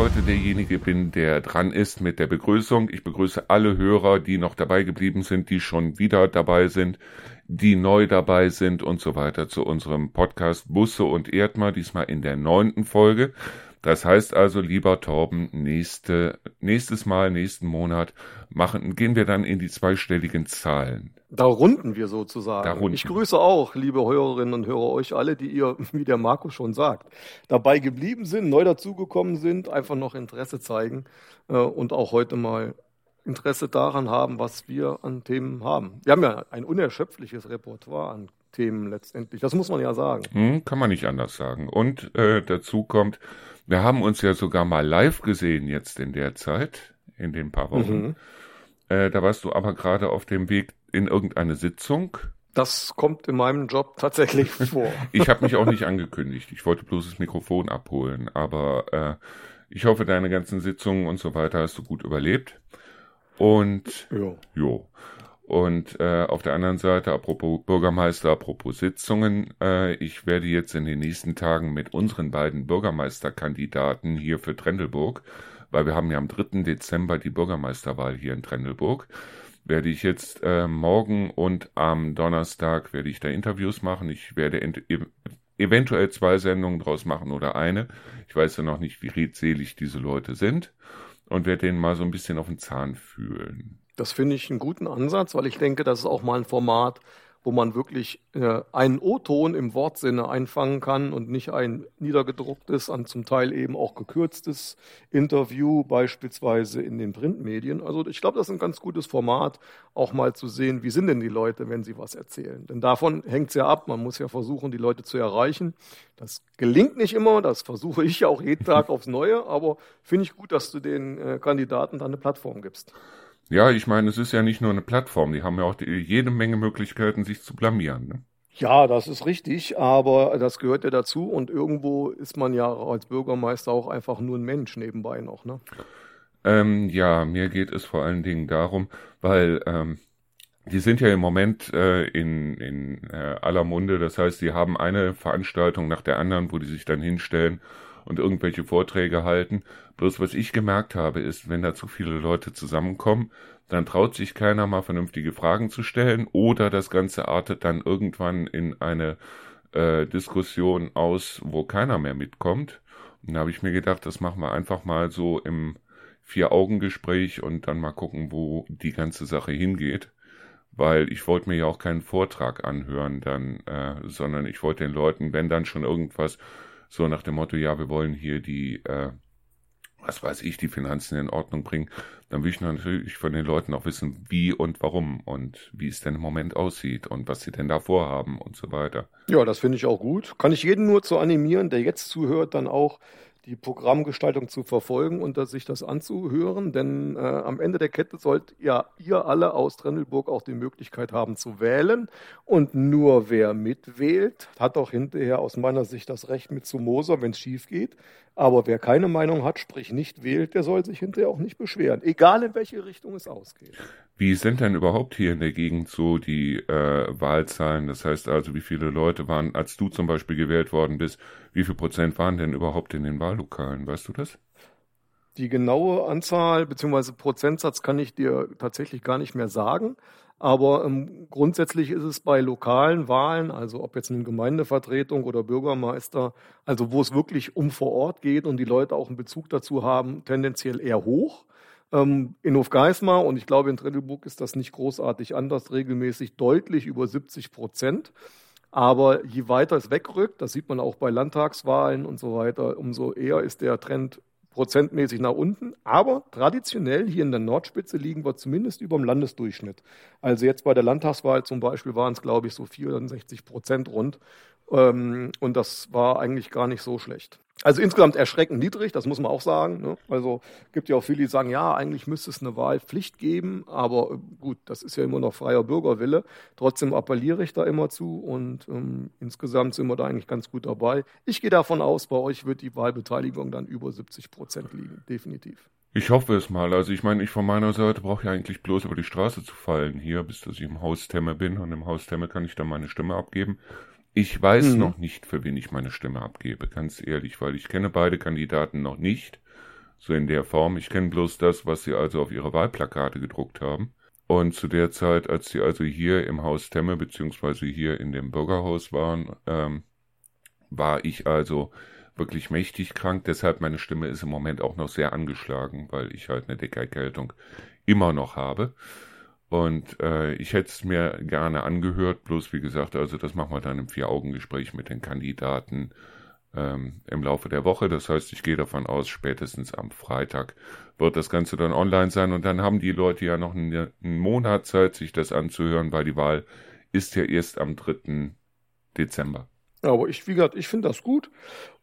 heute derjenige bin, der dran ist mit der Begrüßung. Ich begrüße alle Hörer, die noch dabei geblieben sind, die schon wieder dabei sind, die neu dabei sind und so weiter zu unserem Podcast Busse und Erdmer, diesmal in der neunten Folge. Das heißt also, lieber Torben, nächste, nächstes Mal, nächsten Monat machen, gehen wir dann in die zweistelligen Zahlen. Da runden wir sozusagen. Da runden. Ich grüße auch, liebe Hörerinnen und Hörer, euch alle, die ihr, wie der Marco schon sagt, dabei geblieben sind, neu dazugekommen sind, einfach noch Interesse zeigen äh, und auch heute mal Interesse daran haben, was wir an Themen haben. Wir haben ja ein unerschöpfliches Repertoire an Themen letztendlich. Das muss man ja sagen. Hm, kann man nicht anders sagen. Und äh, dazu kommt, wir haben uns ja sogar mal live gesehen jetzt in der Zeit, in den paar Wochen. Mhm. Äh, da warst du aber gerade auf dem Weg in irgendeine Sitzung. Das kommt in meinem Job tatsächlich vor. ich habe mich auch nicht angekündigt. Ich wollte bloß das Mikrofon abholen. Aber äh, ich hoffe, deine ganzen Sitzungen und so weiter hast du gut überlebt. Und jo. jo. Und äh, auf der anderen Seite, apropos Bürgermeister, apropos Sitzungen, äh, ich werde jetzt in den nächsten Tagen mit unseren beiden Bürgermeisterkandidaten hier für Trendelburg, weil wir haben ja am 3. Dezember die Bürgermeisterwahl hier in Trendelburg, werde ich jetzt äh, morgen und am Donnerstag werde ich da Interviews machen. Ich werde e eventuell zwei Sendungen draus machen oder eine. Ich weiß ja noch nicht, wie redselig diese Leute sind und werde denen mal so ein bisschen auf den Zahn fühlen. Das finde ich einen guten Ansatz, weil ich denke, das ist auch mal ein Format, wo man wirklich äh, einen O-Ton im Wortsinne einfangen kann und nicht ein niedergedrucktes, an zum Teil eben auch gekürztes Interview, beispielsweise in den Printmedien. Also ich glaube, das ist ein ganz gutes Format, auch mal zu sehen, wie sind denn die Leute, wenn sie was erzählen. Denn davon hängt es ja ab. Man muss ja versuchen, die Leute zu erreichen. Das gelingt nicht immer, das versuche ich ja auch jeden Tag aufs Neue, aber finde ich gut, dass du den äh, Kandidaten da eine Plattform gibst. Ja, ich meine, es ist ja nicht nur eine Plattform, die haben ja auch die, jede Menge Möglichkeiten, sich zu blamieren. Ne? Ja, das ist richtig, aber das gehört ja dazu und irgendwo ist man ja als Bürgermeister auch einfach nur ein Mensch nebenbei noch. Ne? Ähm, ja, mir geht es vor allen Dingen darum, weil ähm, die sind ja im Moment äh, in, in äh, aller Munde, das heißt, die haben eine Veranstaltung nach der anderen, wo die sich dann hinstellen und irgendwelche Vorträge halten. Bloß was ich gemerkt habe, ist, wenn da zu viele Leute zusammenkommen, dann traut sich keiner mal vernünftige Fragen zu stellen oder das Ganze artet dann irgendwann in eine äh, Diskussion aus, wo keiner mehr mitkommt. Und da habe ich mir gedacht, das machen wir einfach mal so im Vier-Augen-Gespräch und dann mal gucken, wo die ganze Sache hingeht. Weil ich wollte mir ja auch keinen Vortrag anhören dann, äh, sondern ich wollte den Leuten, wenn dann schon irgendwas so nach dem Motto, ja, wir wollen hier die, äh, was weiß ich, die Finanzen in Ordnung bringen, dann will ich natürlich von den Leuten auch wissen, wie und warum und wie es denn im Moment aussieht und was sie denn da vorhaben und so weiter. Ja, das finde ich auch gut. Kann ich jeden nur zu animieren, der jetzt zuhört, dann auch die Programmgestaltung zu verfolgen und sich das anzuhören, denn äh, am Ende der Kette sollt ja ihr alle aus Trendelburg auch die Möglichkeit haben zu wählen und nur wer mitwählt, hat auch hinterher aus meiner Sicht das Recht mit zu Moser, wenn es schief geht. Aber wer keine Meinung hat, sprich nicht wählt, der soll sich hinterher auch nicht beschweren, egal in welche Richtung es ausgeht. Wie sind denn überhaupt hier in der Gegend so die äh, Wahlzahlen? Das heißt also, wie viele Leute waren, als du zum Beispiel gewählt worden bist, wie viel Prozent waren denn überhaupt in den Wahllokalen? Weißt du das? Die genaue Anzahl bzw. Prozentsatz kann ich dir tatsächlich gar nicht mehr sagen. Aber ähm, grundsätzlich ist es bei lokalen Wahlen, also ob jetzt eine Gemeindevertretung oder Bürgermeister, also wo es wirklich um vor Ort geht und die Leute auch einen Bezug dazu haben, tendenziell eher hoch. Ähm, in Hofgeismar und ich glaube in Trendelburg ist das nicht großartig anders, regelmäßig deutlich über 70 Prozent. Aber je weiter es wegrückt, das sieht man auch bei Landtagswahlen und so weiter, umso eher ist der Trend prozentmäßig nach unten. Aber traditionell hier in der Nordspitze liegen wir zumindest über dem Landesdurchschnitt. Also jetzt bei der Landtagswahl zum Beispiel waren es, glaube ich, so 64 Prozent rund. Ähm, und das war eigentlich gar nicht so schlecht. Also insgesamt erschreckend niedrig, das muss man auch sagen. Ne? Also gibt ja auch viele, die sagen, ja, eigentlich müsste es eine Wahlpflicht geben, aber äh, gut, das ist ja immer noch freier Bürgerwille. Trotzdem appelliere ich da immer zu und ähm, insgesamt sind wir da eigentlich ganz gut dabei. Ich gehe davon aus, bei euch wird die Wahlbeteiligung dann über 70 Prozent liegen, definitiv. Ich hoffe es mal. Also ich meine, ich von meiner Seite brauche ja eigentlich bloß über die Straße zu fallen hier, bis dass ich im Haus Temme bin und im Haus Temme kann ich dann meine Stimme abgeben. Ich weiß mhm. noch nicht, für wen ich meine Stimme abgebe, ganz ehrlich, weil ich kenne beide Kandidaten noch nicht. so in der Form. Ich kenne bloß das, was sie also auf ihre Wahlplakate gedruckt haben. Und zu der Zeit, als sie also hier im Haus Temme beziehungsweise hier in dem Bürgerhaus waren, ähm, war ich also wirklich mächtig krank. Deshalb meine Stimme ist im Moment auch noch sehr angeschlagen, weil ich halt eine dicke Erkältung immer noch habe. Und äh, ich hätte es mir gerne angehört, bloß wie gesagt, also das machen wir dann im Vier-Augen-Gespräch mit den Kandidaten ähm, im Laufe der Woche. Das heißt, ich gehe davon aus, spätestens am Freitag wird das Ganze dann online sein und dann haben die Leute ja noch einen, einen Monat Zeit, sich das anzuhören, weil die Wahl ist ja erst am 3. Dezember. Aber ich, wie gesagt, ich finde das gut.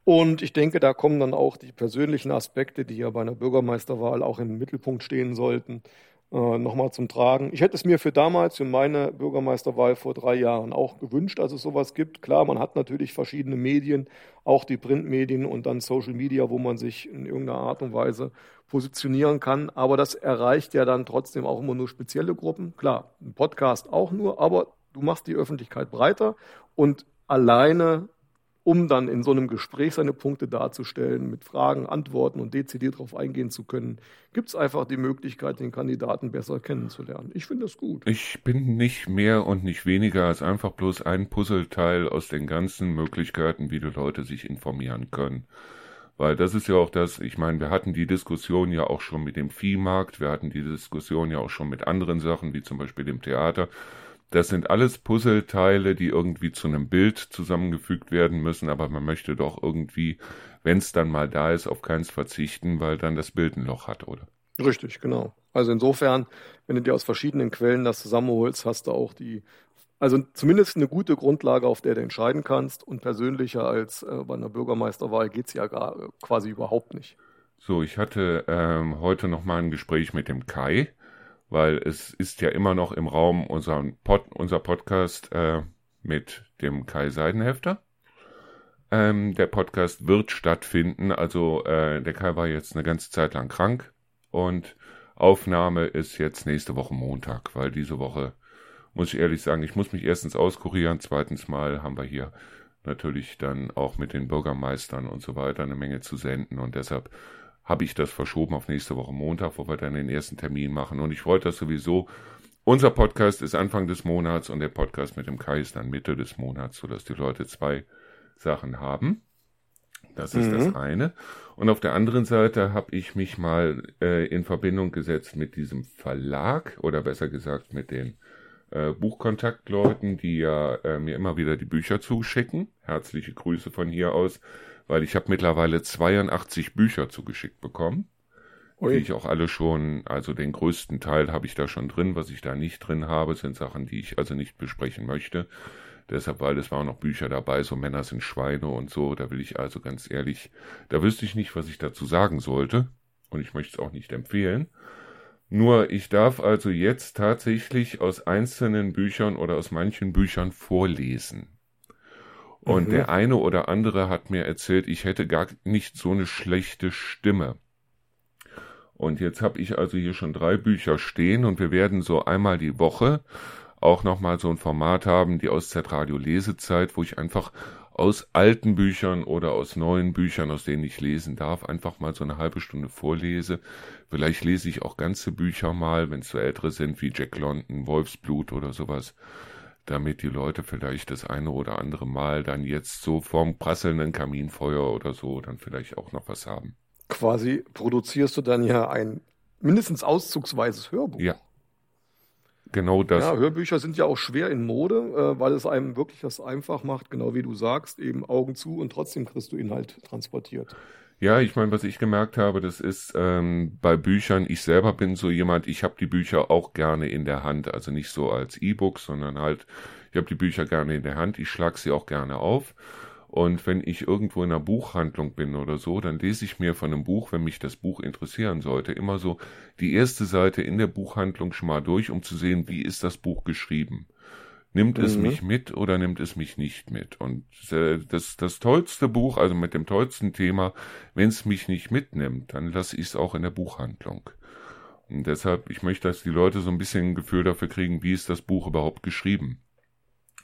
Und ich denke, da kommen dann auch die persönlichen Aspekte, die ja bei einer Bürgermeisterwahl auch im Mittelpunkt stehen sollten, äh, nochmal zum Tragen. Ich hätte es mir für damals, für meine Bürgermeisterwahl vor drei Jahren auch gewünscht, dass es sowas gibt. Klar, man hat natürlich verschiedene Medien, auch die Printmedien und dann Social Media, wo man sich in irgendeiner Art und Weise positionieren kann. Aber das erreicht ja dann trotzdem auch immer nur spezielle Gruppen. Klar, ein Podcast auch nur, aber du machst die Öffentlichkeit breiter und alleine um dann in so einem Gespräch seine Punkte darzustellen, mit Fragen, Antworten und dezidiert darauf eingehen zu können, gibt es einfach die Möglichkeit, den Kandidaten besser kennenzulernen. Ich finde das gut. Ich bin nicht mehr und nicht weniger als einfach bloß ein Puzzleteil aus den ganzen Möglichkeiten, wie die Leute sich informieren können. Weil das ist ja auch das, ich meine, wir hatten die Diskussion ja auch schon mit dem Viehmarkt, wir hatten die Diskussion ja auch schon mit anderen Sachen, wie zum Beispiel dem Theater. Das sind alles Puzzleteile, die irgendwie zu einem Bild zusammengefügt werden müssen, aber man möchte doch irgendwie, wenn es dann mal da ist, auf keins verzichten, weil dann das Bild ein Loch hat, oder? Richtig, genau. Also insofern, wenn du dir aus verschiedenen Quellen das zusammenholst, hast du auch die, also zumindest eine gute Grundlage, auf der du entscheiden kannst. Und persönlicher als äh, bei einer Bürgermeisterwahl geht es ja gar, äh, quasi überhaupt nicht. So, ich hatte ähm, heute noch mal ein Gespräch mit dem Kai weil es ist ja immer noch im Raum unser, Pod, unser Podcast äh, mit dem Kai Seidenhefter. Ähm, der Podcast wird stattfinden, also äh, der Kai war jetzt eine ganze Zeit lang krank und Aufnahme ist jetzt nächste Woche Montag, weil diese Woche, muss ich ehrlich sagen, ich muss mich erstens auskurieren, zweitens mal haben wir hier natürlich dann auch mit den Bürgermeistern und so weiter eine Menge zu senden und deshalb habe ich das verschoben auf nächste Woche Montag, wo wir dann den ersten Termin machen. Und ich wollte das sowieso. Unser Podcast ist Anfang des Monats und der Podcast mit dem Kai ist dann Mitte des Monats, sodass die Leute zwei Sachen haben. Das ist mhm. das eine. Und auf der anderen Seite habe ich mich mal äh, in Verbindung gesetzt mit diesem Verlag oder besser gesagt mit den äh, Buchkontaktleuten, die ja äh, mir immer wieder die Bücher zuschicken. Herzliche Grüße von hier aus weil ich habe mittlerweile 82 Bücher zugeschickt bekommen, Ui. die ich auch alle schon, also den größten Teil habe ich da schon drin. Was ich da nicht drin habe, sind Sachen, die ich also nicht besprechen möchte. Deshalb, weil es waren noch Bücher dabei, so Männer sind Schweine und so. Da will ich also ganz ehrlich, da wüsste ich nicht, was ich dazu sagen sollte. Und ich möchte es auch nicht empfehlen. Nur ich darf also jetzt tatsächlich aus einzelnen Büchern oder aus manchen Büchern vorlesen. Und mhm. der eine oder andere hat mir erzählt, ich hätte gar nicht so eine schlechte Stimme. Und jetzt habe ich also hier schon drei Bücher stehen und wir werden so einmal die Woche auch nochmal so ein Format haben, die Auszeitradio Lesezeit, wo ich einfach aus alten Büchern oder aus neuen Büchern, aus denen ich lesen darf, einfach mal so eine halbe Stunde vorlese. Vielleicht lese ich auch ganze Bücher mal, wenn es so ältere sind wie Jack London, Wolfsblut oder sowas damit die Leute vielleicht das eine oder andere Mal dann jetzt so vorm prasselnden Kaminfeuer oder so dann vielleicht auch noch was haben. Quasi produzierst du dann ja ein mindestens auszugsweises Hörbuch. Ja. Genau das. Ja, Hörbücher sind ja auch schwer in Mode, äh, weil es einem wirklich das einfach macht, genau wie du sagst, eben Augen zu und trotzdem kriegst du Inhalt transportiert. Ja, ich meine, was ich gemerkt habe, das ist ähm, bei Büchern, ich selber bin so jemand, ich habe die Bücher auch gerne in der Hand, also nicht so als E-Book, sondern halt, ich habe die Bücher gerne in der Hand, ich schlag sie auch gerne auf. Und wenn ich irgendwo in einer Buchhandlung bin oder so, dann lese ich mir von einem Buch, wenn mich das Buch interessieren sollte, immer so die erste Seite in der Buchhandlung schon mal durch, um zu sehen, wie ist das Buch geschrieben. Nimmt mhm. es mich mit oder nimmt es mich nicht mit? Und äh, das, das tollste Buch, also mit dem tollsten Thema, wenn es mich nicht mitnimmt, dann lasse ich es auch in der Buchhandlung. Und deshalb, ich möchte, dass die Leute so ein bisschen ein Gefühl dafür kriegen, wie ist das Buch überhaupt geschrieben.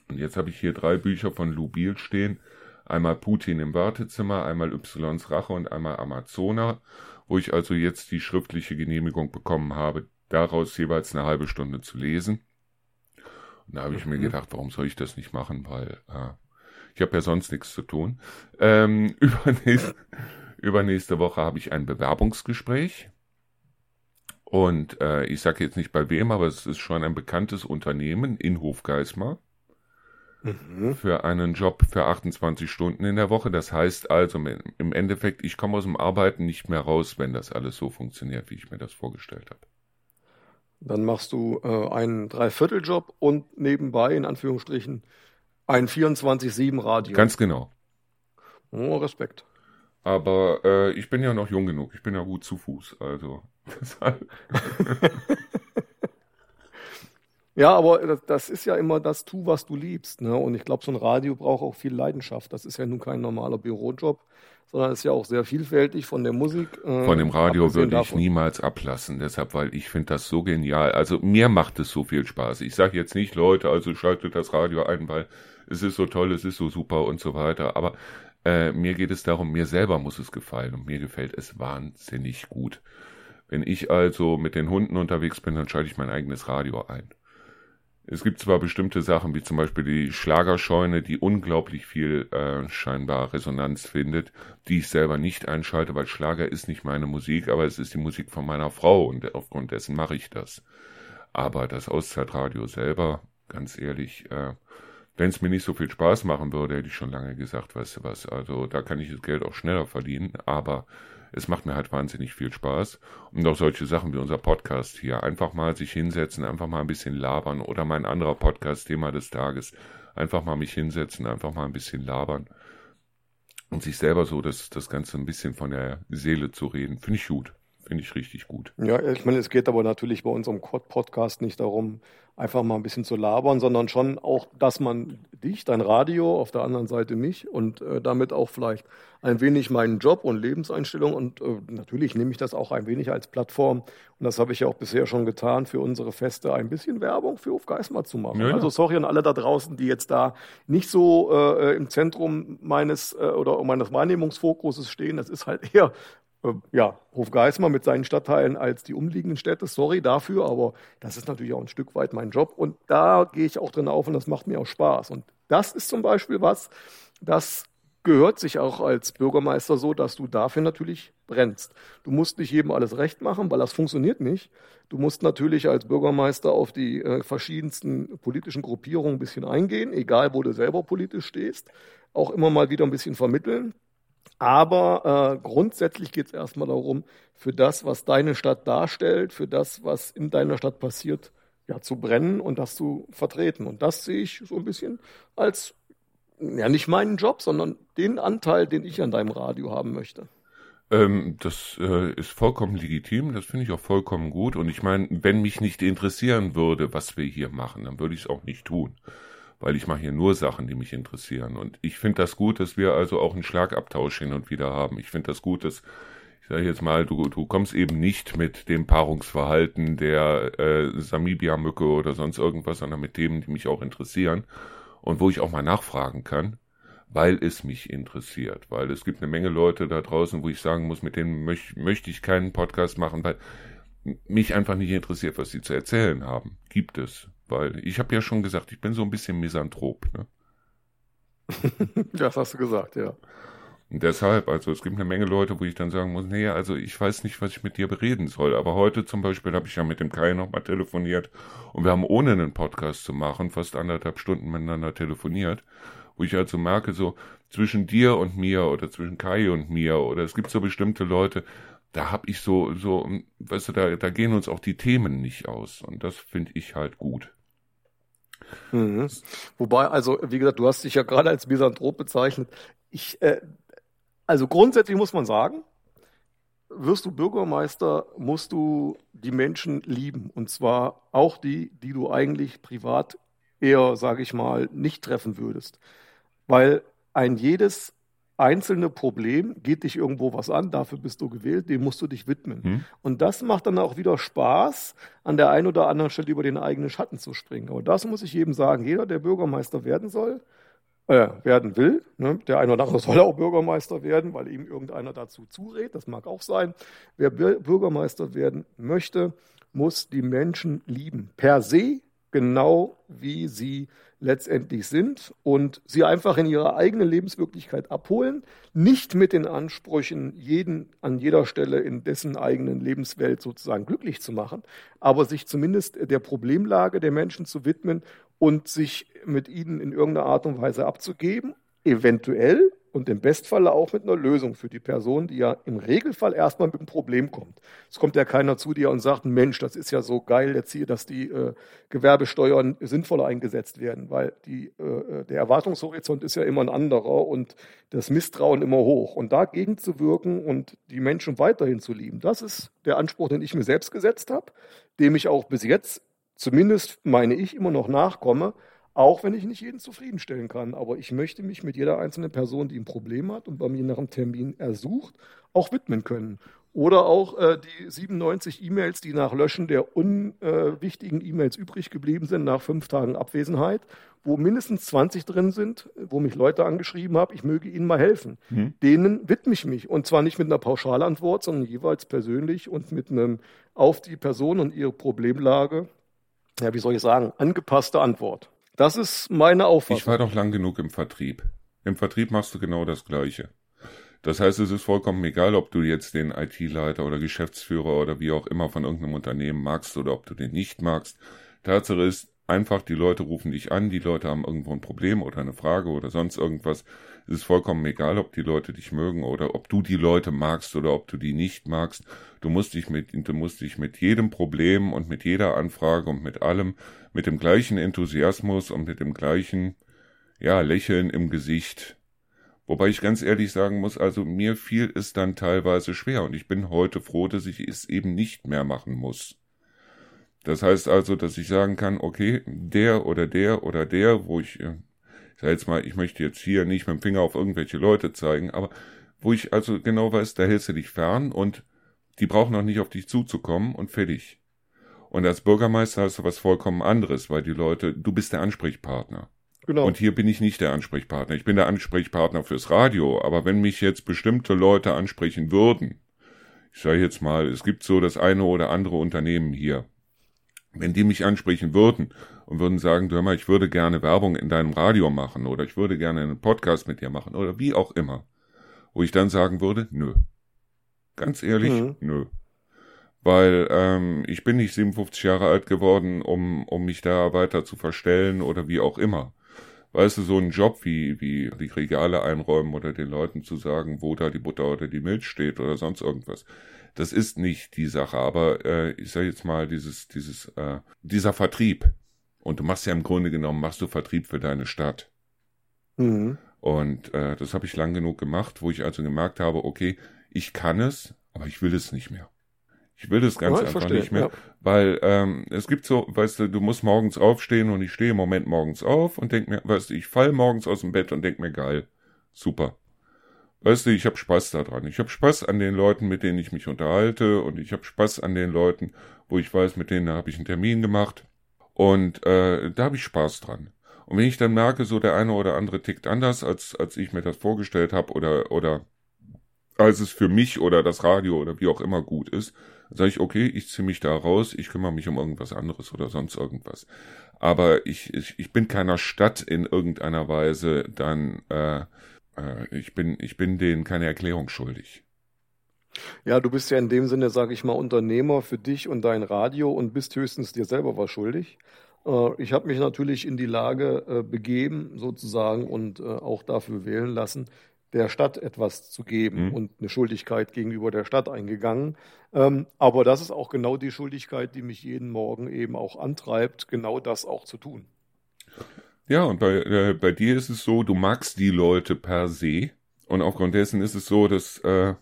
Und jetzt habe ich hier drei Bücher von Lou Biel stehen. Einmal Putin im Wartezimmer, einmal Ys Rache und einmal Amazona, wo ich also jetzt die schriftliche Genehmigung bekommen habe, daraus jeweils eine halbe Stunde zu lesen. Und da habe ich mhm. mir gedacht, warum soll ich das nicht machen, weil äh, ich habe ja sonst nichts zu tun. Ähm, übernächste, übernächste Woche habe ich ein Bewerbungsgespräch. Und äh, ich sage jetzt nicht bei wem, aber es ist schon ein bekanntes Unternehmen in Hofgeismar mhm. für einen Job für 28 Stunden in der Woche. Das heißt also im Endeffekt, ich komme aus dem Arbeiten nicht mehr raus, wenn das alles so funktioniert, wie ich mir das vorgestellt habe. Dann machst du äh, einen Dreivierteljob und nebenbei, in Anführungsstrichen, ein 24-7-Radio. Ganz genau. Oh, Respekt. Aber äh, ich bin ja noch jung genug. Ich bin ja gut zu Fuß. Also ja, aber das, das, ist ja immer das Tu, was du liebst. Ne? Und ich glaube, so ein Radio braucht auch viel Leidenschaft. Das ist ja nun kein normaler Bürojob sondern ist ja auch sehr vielfältig von der Musik. Äh, von dem Radio würde ich niemals ablassen, deshalb, weil ich finde das so genial. Also mir macht es so viel Spaß. Ich sage jetzt nicht, Leute, also schaltet das Radio ein, weil es ist so toll, es ist so super und so weiter. Aber äh, mir geht es darum, mir selber muss es gefallen und mir gefällt es wahnsinnig gut. Wenn ich also mit den Hunden unterwegs bin, dann schalte ich mein eigenes Radio ein. Es gibt zwar bestimmte Sachen, wie zum Beispiel die Schlagerscheune, die unglaublich viel äh, scheinbar Resonanz findet, die ich selber nicht einschalte, weil Schlager ist nicht meine Musik, aber es ist die Musik von meiner Frau und aufgrund dessen mache ich das. Aber das Auszeitradio selber, ganz ehrlich, äh, wenn es mir nicht so viel Spaß machen würde, hätte ich schon lange gesagt, weißt du was, also da kann ich das Geld auch schneller verdienen, aber es macht mir halt wahnsinnig viel Spaß. Und auch solche Sachen wie unser Podcast hier. Einfach mal sich hinsetzen, einfach mal ein bisschen labern oder mein anderer Podcast, Thema des Tages. Einfach mal mich hinsetzen, einfach mal ein bisschen labern. Und sich selber so das, das Ganze ein bisschen von der Seele zu reden. Finde ich gut. Finde ich richtig gut. Ja, ich meine, es geht aber natürlich bei unserem Podcast nicht darum, einfach mal ein bisschen zu labern, sondern schon auch, dass man dich, dein Radio, auf der anderen Seite mich und äh, damit auch vielleicht ein wenig meinen Job und Lebenseinstellung und äh, natürlich nehme ich das auch ein wenig als Plattform und das habe ich ja auch bisher schon getan, für unsere Feste ein bisschen Werbung für Hofgeismar zu machen. Ja, ja. Also sorry an alle da draußen, die jetzt da nicht so äh, im Zentrum meines äh, oder meines Wahrnehmungsfokuses stehen. Das ist halt eher ja, Hofgeismar mit seinen Stadtteilen als die umliegenden Städte. Sorry dafür, aber das ist natürlich auch ein Stück weit mein Job. Und da gehe ich auch drin auf und das macht mir auch Spaß. Und das ist zum Beispiel was, das gehört sich auch als Bürgermeister so, dass du dafür natürlich brennst. Du musst nicht jedem alles recht machen, weil das funktioniert nicht. Du musst natürlich als Bürgermeister auf die äh, verschiedensten politischen Gruppierungen ein bisschen eingehen, egal wo du selber politisch stehst. Auch immer mal wieder ein bisschen vermitteln. Aber äh, grundsätzlich geht es erstmal darum, für das, was deine Stadt darstellt, für das, was in deiner Stadt passiert, ja, zu brennen und das zu vertreten. Und das sehe ich so ein bisschen als, ja, nicht meinen Job, sondern den Anteil, den ich an deinem Radio haben möchte. Ähm, das äh, ist vollkommen legitim, das finde ich auch vollkommen gut. Und ich meine, wenn mich nicht interessieren würde, was wir hier machen, dann würde ich es auch nicht tun weil ich mache hier nur Sachen, die mich interessieren. Und ich finde das gut, dass wir also auch einen Schlagabtausch hin und wieder haben. Ich finde das gut, dass, ich sage jetzt mal, du, du kommst eben nicht mit dem Paarungsverhalten der äh, Samibia-Mücke oder sonst irgendwas, sondern mit Themen, die mich auch interessieren und wo ich auch mal nachfragen kann, weil es mich interessiert. Weil es gibt eine Menge Leute da draußen, wo ich sagen muss, mit denen möch, möchte ich keinen Podcast machen, weil mich einfach nicht interessiert, was sie zu erzählen haben. Gibt es weil ich habe ja schon gesagt, ich bin so ein bisschen Misanthrop. Ne? das hast du gesagt, ja. Und deshalb, also es gibt eine Menge Leute, wo ich dann sagen muss, nee, also ich weiß nicht, was ich mit dir bereden soll. Aber heute zum Beispiel habe ich ja mit dem Kai nochmal telefoniert und wir haben ohne einen Podcast zu machen fast anderthalb Stunden miteinander telefoniert, wo ich also merke, so zwischen dir und mir oder zwischen Kai und mir oder es gibt so bestimmte Leute, da habe ich so, so, weißt du, da, da gehen uns auch die Themen nicht aus. Und das finde ich halt gut. Mhm. Wobei, also, wie gesagt, du hast dich ja gerade als Misanthrop bezeichnet. Ich, äh, also grundsätzlich muss man sagen, wirst du Bürgermeister, musst du die Menschen lieben. Und zwar auch die, die du eigentlich privat eher, sage ich mal, nicht treffen würdest. Weil ein jedes einzelne Problem geht dich irgendwo was an, dafür bist du gewählt, dem musst du dich widmen. Hm. Und das macht dann auch wieder Spaß, an der einen oder anderen Stelle über den eigenen Schatten zu springen. Aber das muss ich jedem sagen, jeder, der Bürgermeister werden soll, äh, werden will. Ne? Der eine oder andere soll auch Bürgermeister werden, weil ihm irgendeiner dazu zurät. Das mag auch sein. Wer Bürgermeister werden möchte, muss die Menschen lieben. Per se, genau wie sie letztendlich sind und sie einfach in ihrer eigenen Lebenswirklichkeit abholen, nicht mit den Ansprüchen, jeden an jeder Stelle in dessen eigenen Lebenswelt sozusagen glücklich zu machen, aber sich zumindest der Problemlage der Menschen zu widmen und sich mit ihnen in irgendeiner Art und Weise abzugeben, eventuell und im Bestfall auch mit einer Lösung für die Person, die ja im Regelfall erstmal mit einem Problem kommt. Es kommt ja keiner zu dir und sagt, Mensch, das ist ja so geil jetzt hier, dass die äh, Gewerbesteuern sinnvoller eingesetzt werden, weil die, äh, der Erwartungshorizont ist ja immer ein anderer und das Misstrauen immer hoch. Und dagegen zu wirken und die Menschen weiterhin zu lieben, das ist der Anspruch, den ich mir selbst gesetzt habe, dem ich auch bis jetzt, zumindest meine ich, immer noch nachkomme auch wenn ich nicht jeden zufriedenstellen kann. Aber ich möchte mich mit jeder einzelnen Person, die ein Problem hat und bei mir nach einem Termin ersucht, auch widmen können. Oder auch äh, die 97 E-Mails, die nach Löschen der unwichtigen äh, E-Mails übrig geblieben sind, nach fünf Tagen Abwesenheit, wo mindestens 20 drin sind, wo mich Leute angeschrieben haben, ich möge ihnen mal helfen. Mhm. Denen widme ich mich. Und zwar nicht mit einer Pauschalantwort, sondern jeweils persönlich und mit einem auf die Person und ihre Problemlage, ja, wie soll ich sagen, angepasste Antwort. Das ist meine Auffassung. Ich war doch lang genug im Vertrieb. Im Vertrieb machst du genau das Gleiche. Das heißt, es ist vollkommen egal, ob du jetzt den IT-Leiter oder Geschäftsführer oder wie auch immer von irgendeinem Unternehmen magst oder ob du den nicht magst. Tatsache ist, einfach die Leute rufen dich an, die Leute haben irgendwo ein Problem oder eine Frage oder sonst irgendwas. Es ist vollkommen egal, ob die Leute dich mögen oder ob du die Leute magst oder ob du die nicht magst. Du musst dich mit, du musst dich mit jedem Problem und mit jeder Anfrage und mit allem mit dem gleichen Enthusiasmus und mit dem gleichen, ja, Lächeln im Gesicht. Wobei ich ganz ehrlich sagen muss, also mir fiel es dann teilweise schwer und ich bin heute froh, dass ich es eben nicht mehr machen muss. Das heißt also, dass ich sagen kann, okay, der oder der oder der, wo ich, äh, ich sag jetzt mal, ich möchte jetzt hier nicht mit dem Finger auf irgendwelche Leute zeigen, aber wo ich also genau weiß, da hältst du dich fern und die brauchen auch nicht auf dich zuzukommen und fertig. Und als Bürgermeister hast du was vollkommen anderes, weil die Leute, du bist der Ansprechpartner. Genau. Und hier bin ich nicht der Ansprechpartner. Ich bin der Ansprechpartner fürs Radio. Aber wenn mich jetzt bestimmte Leute ansprechen würden, ich sage jetzt mal, es gibt so das eine oder andere Unternehmen hier, wenn die mich ansprechen würden und würden sagen, du hör mal, ich würde gerne Werbung in deinem Radio machen oder ich würde gerne einen Podcast mit dir machen oder wie auch immer, wo ich dann sagen würde, nö. Ganz ehrlich, mhm. nö weil ähm, ich bin nicht 57 Jahre alt geworden, um, um mich da weiter zu verstellen oder wie auch immer. Weißt du, so ein Job wie, wie die Regale einräumen oder den Leuten zu sagen, wo da die Butter oder die Milch steht oder sonst irgendwas. Das ist nicht die Sache, aber äh, ich sage jetzt mal, dieses, dieses, äh, dieser Vertrieb. Und du machst ja im Grunde genommen, machst du Vertrieb für deine Stadt. Mhm. Und äh, das habe ich lang genug gemacht, wo ich also gemerkt habe, okay, ich kann es, aber ich will es nicht mehr. Ich will das Ganze ja, einfach verstehe, nicht mehr, ja. weil ähm, es gibt so, weißt du, du musst morgens aufstehen und ich stehe im Moment morgens auf und denk mir, weißt du, ich fall morgens aus dem Bett und denk mir, geil, super. Weißt du, ich habe Spaß daran. Ich habe Spaß an den Leuten, mit denen ich mich unterhalte und ich habe Spaß an den Leuten, wo ich weiß, mit denen habe ich einen Termin gemacht und äh, da habe ich Spaß dran. Und wenn ich dann merke, so der eine oder andere tickt anders, als als ich mir das vorgestellt habe oder oder als es für mich oder das Radio oder wie auch immer gut ist, dann sage ich, okay, ich ziehe mich da raus, ich kümmere mich um irgendwas anderes oder sonst irgendwas. Aber ich, ich, ich bin keiner Stadt in irgendeiner Weise dann, äh, äh, ich bin, ich bin denen keine Erklärung schuldig. Ja, du bist ja in dem Sinne, sage ich mal, Unternehmer für dich und dein Radio und bist höchstens dir selber was schuldig. Äh, ich habe mich natürlich in die Lage äh, begeben, sozusagen, und äh, auch dafür wählen lassen, der Stadt etwas zu geben mhm. und eine Schuldigkeit gegenüber der Stadt eingegangen. Ähm, aber das ist auch genau die Schuldigkeit, die mich jeden Morgen eben auch antreibt, genau das auch zu tun. Ja, und bei, äh, bei dir ist es so, du magst die Leute per se. Und aufgrund dessen ist es so, dass, äh,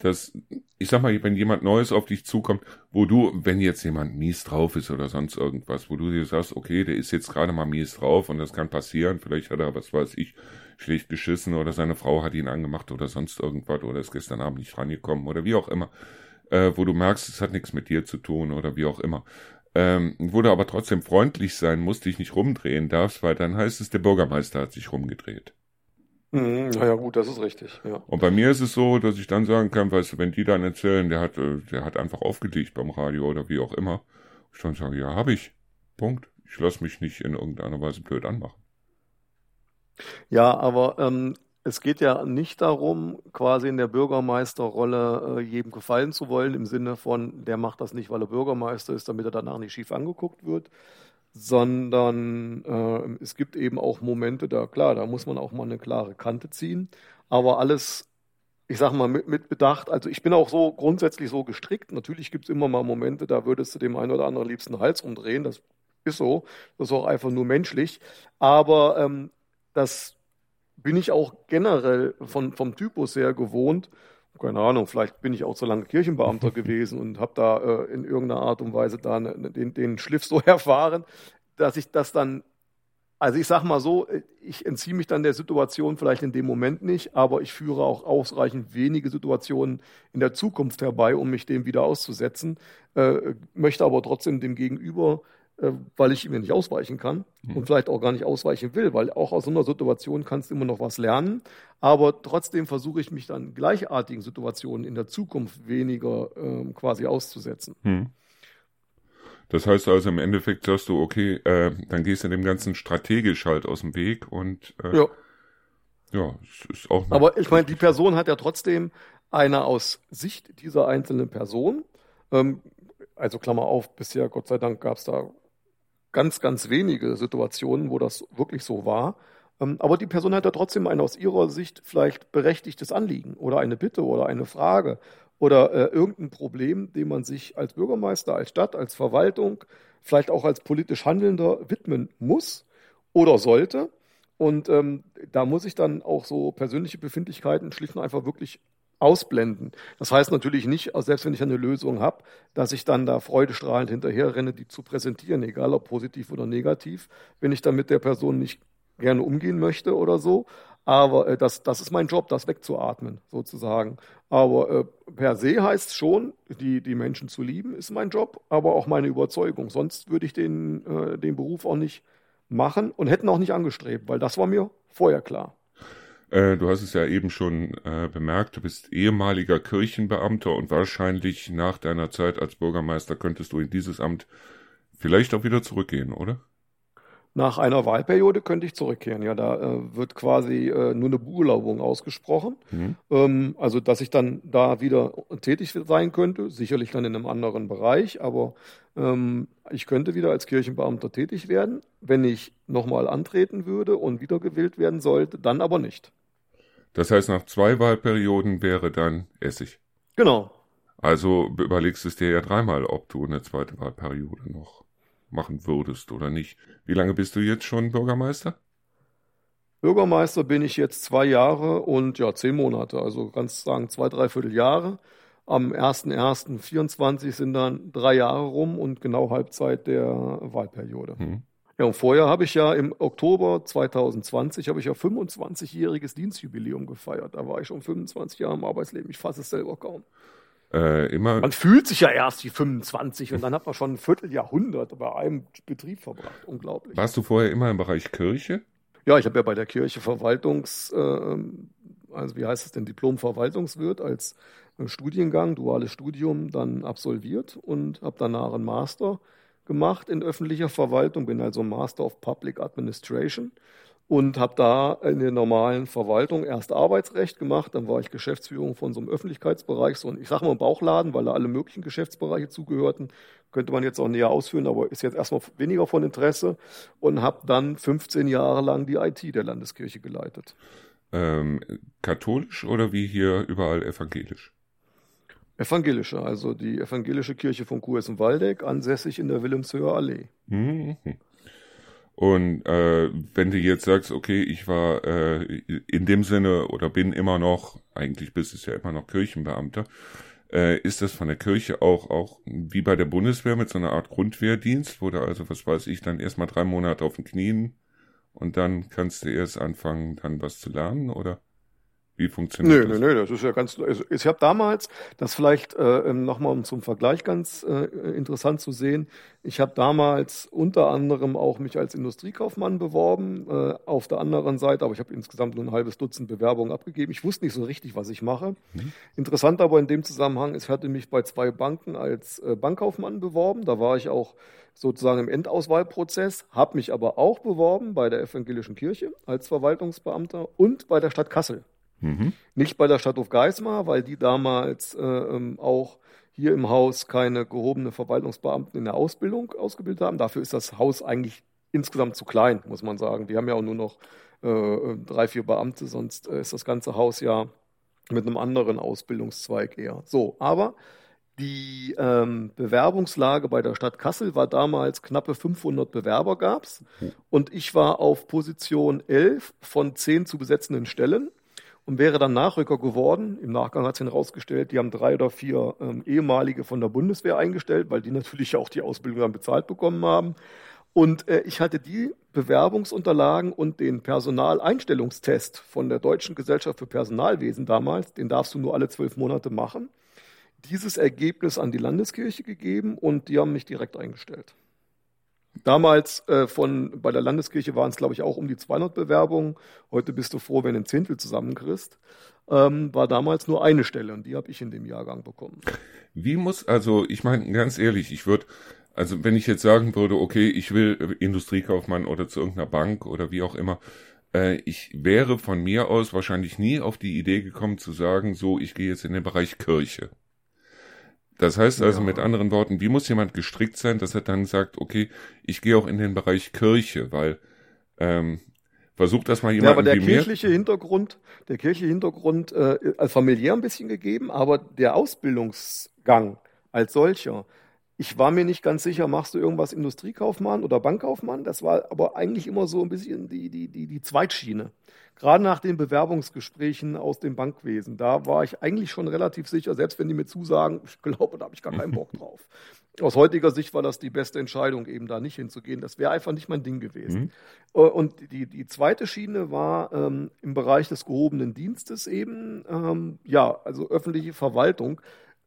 dass, ich sag mal, wenn jemand Neues auf dich zukommt, wo du, wenn jetzt jemand mies drauf ist oder sonst irgendwas, wo du dir sagst, okay, der ist jetzt gerade mal mies drauf und das kann passieren, vielleicht hat er, was weiß ich, schlecht geschissen oder seine Frau hat ihn angemacht oder sonst irgendwas oder ist gestern Abend nicht rangekommen oder wie auch immer, äh, wo du merkst, es hat nichts mit dir zu tun oder wie auch immer. Ähm, wo du aber trotzdem freundlich sein musst, dich nicht rumdrehen darfst, weil dann heißt es, der Bürgermeister hat sich rumgedreht. Mhm, naja, gut, das ist richtig, ja. Und bei mir ist es so, dass ich dann sagen kann, weißt du, wenn die dann erzählen, der hat, äh, der hat einfach aufgelegt beim Radio oder wie auch immer, ich dann sage, ja, habe ich. Punkt. Ich lasse mich nicht in irgendeiner Weise blöd anmachen. Ja, aber ähm, es geht ja nicht darum, quasi in der Bürgermeisterrolle äh, jedem gefallen zu wollen, im Sinne von, der macht das nicht, weil er Bürgermeister ist, damit er danach nicht schief angeguckt wird, sondern äh, es gibt eben auch Momente, da klar, da muss man auch mal eine klare Kante ziehen, aber alles, ich sag mal, mit, mit Bedacht, also ich bin auch so grundsätzlich so gestrickt, natürlich gibt es immer mal Momente, da würdest du dem einen oder anderen liebsten Hals umdrehen, das ist so, das ist auch einfach nur menschlich, aber ähm, das bin ich auch generell von, vom Typus her gewohnt. Keine Ahnung, vielleicht bin ich auch so lange Kirchenbeamter gewesen und habe da äh, in irgendeiner Art und Weise da ne, den, den Schliff so erfahren, dass ich das dann, also ich sag mal so, ich entziehe mich dann der Situation vielleicht in dem Moment nicht, aber ich führe auch ausreichend wenige Situationen in der Zukunft herbei, um mich dem wieder auszusetzen, äh, möchte aber trotzdem dem Gegenüber äh, weil ich ihm nicht ausweichen kann mhm. und vielleicht auch gar nicht ausweichen will, weil auch aus so einer Situation kannst du immer noch was lernen. Aber trotzdem versuche ich mich dann gleichartigen Situationen in der Zukunft weniger ähm, quasi auszusetzen. Mhm. Das heißt also im Endeffekt sagst du, okay, äh, dann gehst du dem Ganzen strategisch halt aus dem Weg und äh, ja. ja, es ist auch. Aber ich meine, die Person hat ja trotzdem eine aus Sicht dieser einzelnen Person, ähm, also Klammer auf, bisher Gott sei Dank gab es da ganz, ganz wenige Situationen, wo das wirklich so war. Ähm, aber die Person hat ja trotzdem ein aus ihrer Sicht vielleicht berechtigtes Anliegen oder eine Bitte oder eine Frage oder äh, irgendein Problem, dem man sich als Bürgermeister, als Stadt, als Verwaltung, vielleicht auch als politisch Handelnder widmen muss oder sollte. Und ähm, da muss ich dann auch so persönliche Befindlichkeiten schlicht und einfach wirklich ausblenden. Das heißt natürlich nicht, selbst wenn ich eine Lösung habe, dass ich dann da freudestrahlend hinterher renne, die zu präsentieren, egal ob positiv oder negativ, wenn ich dann mit der Person nicht gerne umgehen möchte oder so. Aber äh, das, das ist mein Job, das wegzuatmen, sozusagen. Aber äh, per se heißt schon, die, die Menschen zu lieben, ist mein Job, aber auch meine Überzeugung. Sonst würde ich den, äh, den Beruf auch nicht machen und hätten auch nicht angestrebt, weil das war mir vorher klar. Äh, du hast es ja eben schon äh, bemerkt, du bist ehemaliger Kirchenbeamter und wahrscheinlich nach deiner Zeit als Bürgermeister könntest du in dieses Amt vielleicht auch wieder zurückgehen, oder? Nach einer Wahlperiode könnte ich zurückkehren. Ja, da äh, wird quasi äh, nur eine Beurlaubung ausgesprochen. Mhm. Ähm, also, dass ich dann da wieder tätig sein könnte, sicherlich dann in einem anderen Bereich, aber ähm, ich könnte wieder als Kirchenbeamter tätig werden. Wenn ich nochmal antreten würde und wiedergewählt werden sollte, dann aber nicht. Das heißt, nach zwei Wahlperioden wäre dann Essig. Genau. Also überlegst es dir ja dreimal, ob du eine zweite Wahlperiode noch machen würdest oder nicht. Wie lange bist du jetzt schon Bürgermeister? Bürgermeister bin ich jetzt zwei Jahre und ja, zehn Monate, also ganz sagen zwei, dreiviertel Jahre. Am 1.1.24 sind dann drei Jahre rum und genau Halbzeit der Wahlperiode. Hm. Ja, und vorher habe ich ja im Oktober 2020 habe ich ja 25-jähriges Dienstjubiläum gefeiert. Da war ich schon 25 Jahre im Arbeitsleben. Ich fasse es selber kaum. Äh, immer. Man fühlt sich ja erst wie 25 und dann hat man schon ein Vierteljahrhundert bei einem Betrieb verbracht. Unglaublich. Warst du vorher immer im Bereich Kirche? Ja, ich habe ja bei der Kirche Verwaltungs, äh, also wie heißt es denn, Diplom-Verwaltungswirt als äh, Studiengang, duales Studium dann absolviert und habe danach einen Master gemacht in öffentlicher Verwaltung, bin also Master of Public Administration und habe da in der normalen Verwaltung erst Arbeitsrecht gemacht, dann war ich Geschäftsführung von so einem Öffentlichkeitsbereich, so ein, ich sage mal Bauchladen, weil da alle möglichen Geschäftsbereiche zugehörten, könnte man jetzt auch näher ausführen, aber ist jetzt erstmal weniger von Interesse und habe dann 15 Jahre lang die IT der Landeskirche geleitet. Ähm, katholisch oder wie hier überall evangelisch? Evangelische, also die evangelische Kirche von Kursen-Waldeck, ansässig in der Wilhelmshöher Allee. Mhm. Und äh, wenn du jetzt sagst, okay, ich war äh, in dem Sinne oder bin immer noch, eigentlich bist es ja immer noch Kirchenbeamter, äh, ist das von der Kirche auch, auch wie bei der Bundeswehr mit so einer Art Grundwehrdienst, wo du also, was weiß ich, dann erstmal drei Monate auf den Knien und dann kannst du erst anfangen, dann was zu lernen, oder? Wie funktioniert nö, das? Nö, nö, das ist ja ganz. Also ich habe damals, das vielleicht äh, nochmal um zum Vergleich ganz äh, interessant zu sehen, ich habe damals unter anderem auch mich als Industriekaufmann beworben, äh, auf der anderen Seite, aber ich habe insgesamt nur ein halbes Dutzend Bewerbungen abgegeben. Ich wusste nicht so richtig, was ich mache. Mhm. Interessant aber in dem Zusammenhang, ich hatte mich bei zwei Banken als äh, Bankkaufmann beworben. Da war ich auch sozusagen im Endauswahlprozess, habe mich aber auch beworben bei der evangelischen Kirche als Verwaltungsbeamter und bei der Stadt Kassel. Mhm. Nicht bei der Stadt Hofgeismar, weil die damals äh, ähm, auch hier im Haus keine gehobene Verwaltungsbeamten in der Ausbildung ausgebildet haben. Dafür ist das Haus eigentlich insgesamt zu klein, muss man sagen. Wir haben ja auch nur noch äh, drei, vier Beamte, sonst äh, ist das ganze Haus ja mit einem anderen Ausbildungszweig eher. So, aber die ähm, Bewerbungslage bei der Stadt Kassel war damals knappe 500 Bewerber gab's hm. und ich war auf Position 11 von 10 zu besetzenden Stellen und wäre dann Nachrücker geworden. Im Nachgang hat sich herausgestellt, die haben drei oder vier ähm, ehemalige von der Bundeswehr eingestellt, weil die natürlich auch die Ausbildung dann bezahlt bekommen haben. Und äh, ich hatte die Bewerbungsunterlagen und den Personaleinstellungstest von der Deutschen Gesellschaft für Personalwesen damals, den darfst du nur alle zwölf Monate machen, dieses Ergebnis an die Landeskirche gegeben und die haben mich direkt eingestellt. Damals äh, von bei der Landeskirche waren es, glaube ich, auch um die 200 Bewerbungen. Heute bist du froh, wenn du ein Zehntel zusammenkriegst. Ähm, war damals nur eine Stelle und die habe ich in dem Jahrgang bekommen. Wie muss, also ich meine ganz ehrlich, ich würde, also wenn ich jetzt sagen würde, okay, ich will Industriekaufmann oder zu irgendeiner Bank oder wie auch immer, äh, ich wäre von mir aus wahrscheinlich nie auf die Idee gekommen zu sagen, so, ich gehe jetzt in den Bereich Kirche. Das heißt also ja. mit anderen Worten, wie muss jemand gestrickt sein, dass er dann sagt, okay, ich gehe auch in den Bereich Kirche, weil ähm, versucht das mal jemand. Ja, aber der kirchliche mir? Hintergrund, der kirchliche Hintergrund äh, als familiär ein bisschen gegeben, aber der Ausbildungsgang als solcher. Ich war mir nicht ganz sicher, machst du irgendwas Industriekaufmann oder Bankkaufmann? Das war aber eigentlich immer so ein bisschen die, die, die, die Zweitschiene gerade nach den Bewerbungsgesprächen aus dem Bankwesen, da war ich eigentlich schon relativ sicher, selbst wenn die mir zusagen, ich glaube, da habe ich gar keinen Bock drauf. Aus heutiger Sicht war das die beste Entscheidung, eben da nicht hinzugehen. Das wäre einfach nicht mein Ding gewesen. Mhm. Äh, und die, die zweite Schiene war ähm, im Bereich des gehobenen Dienstes eben, ähm, ja, also öffentliche Verwaltung,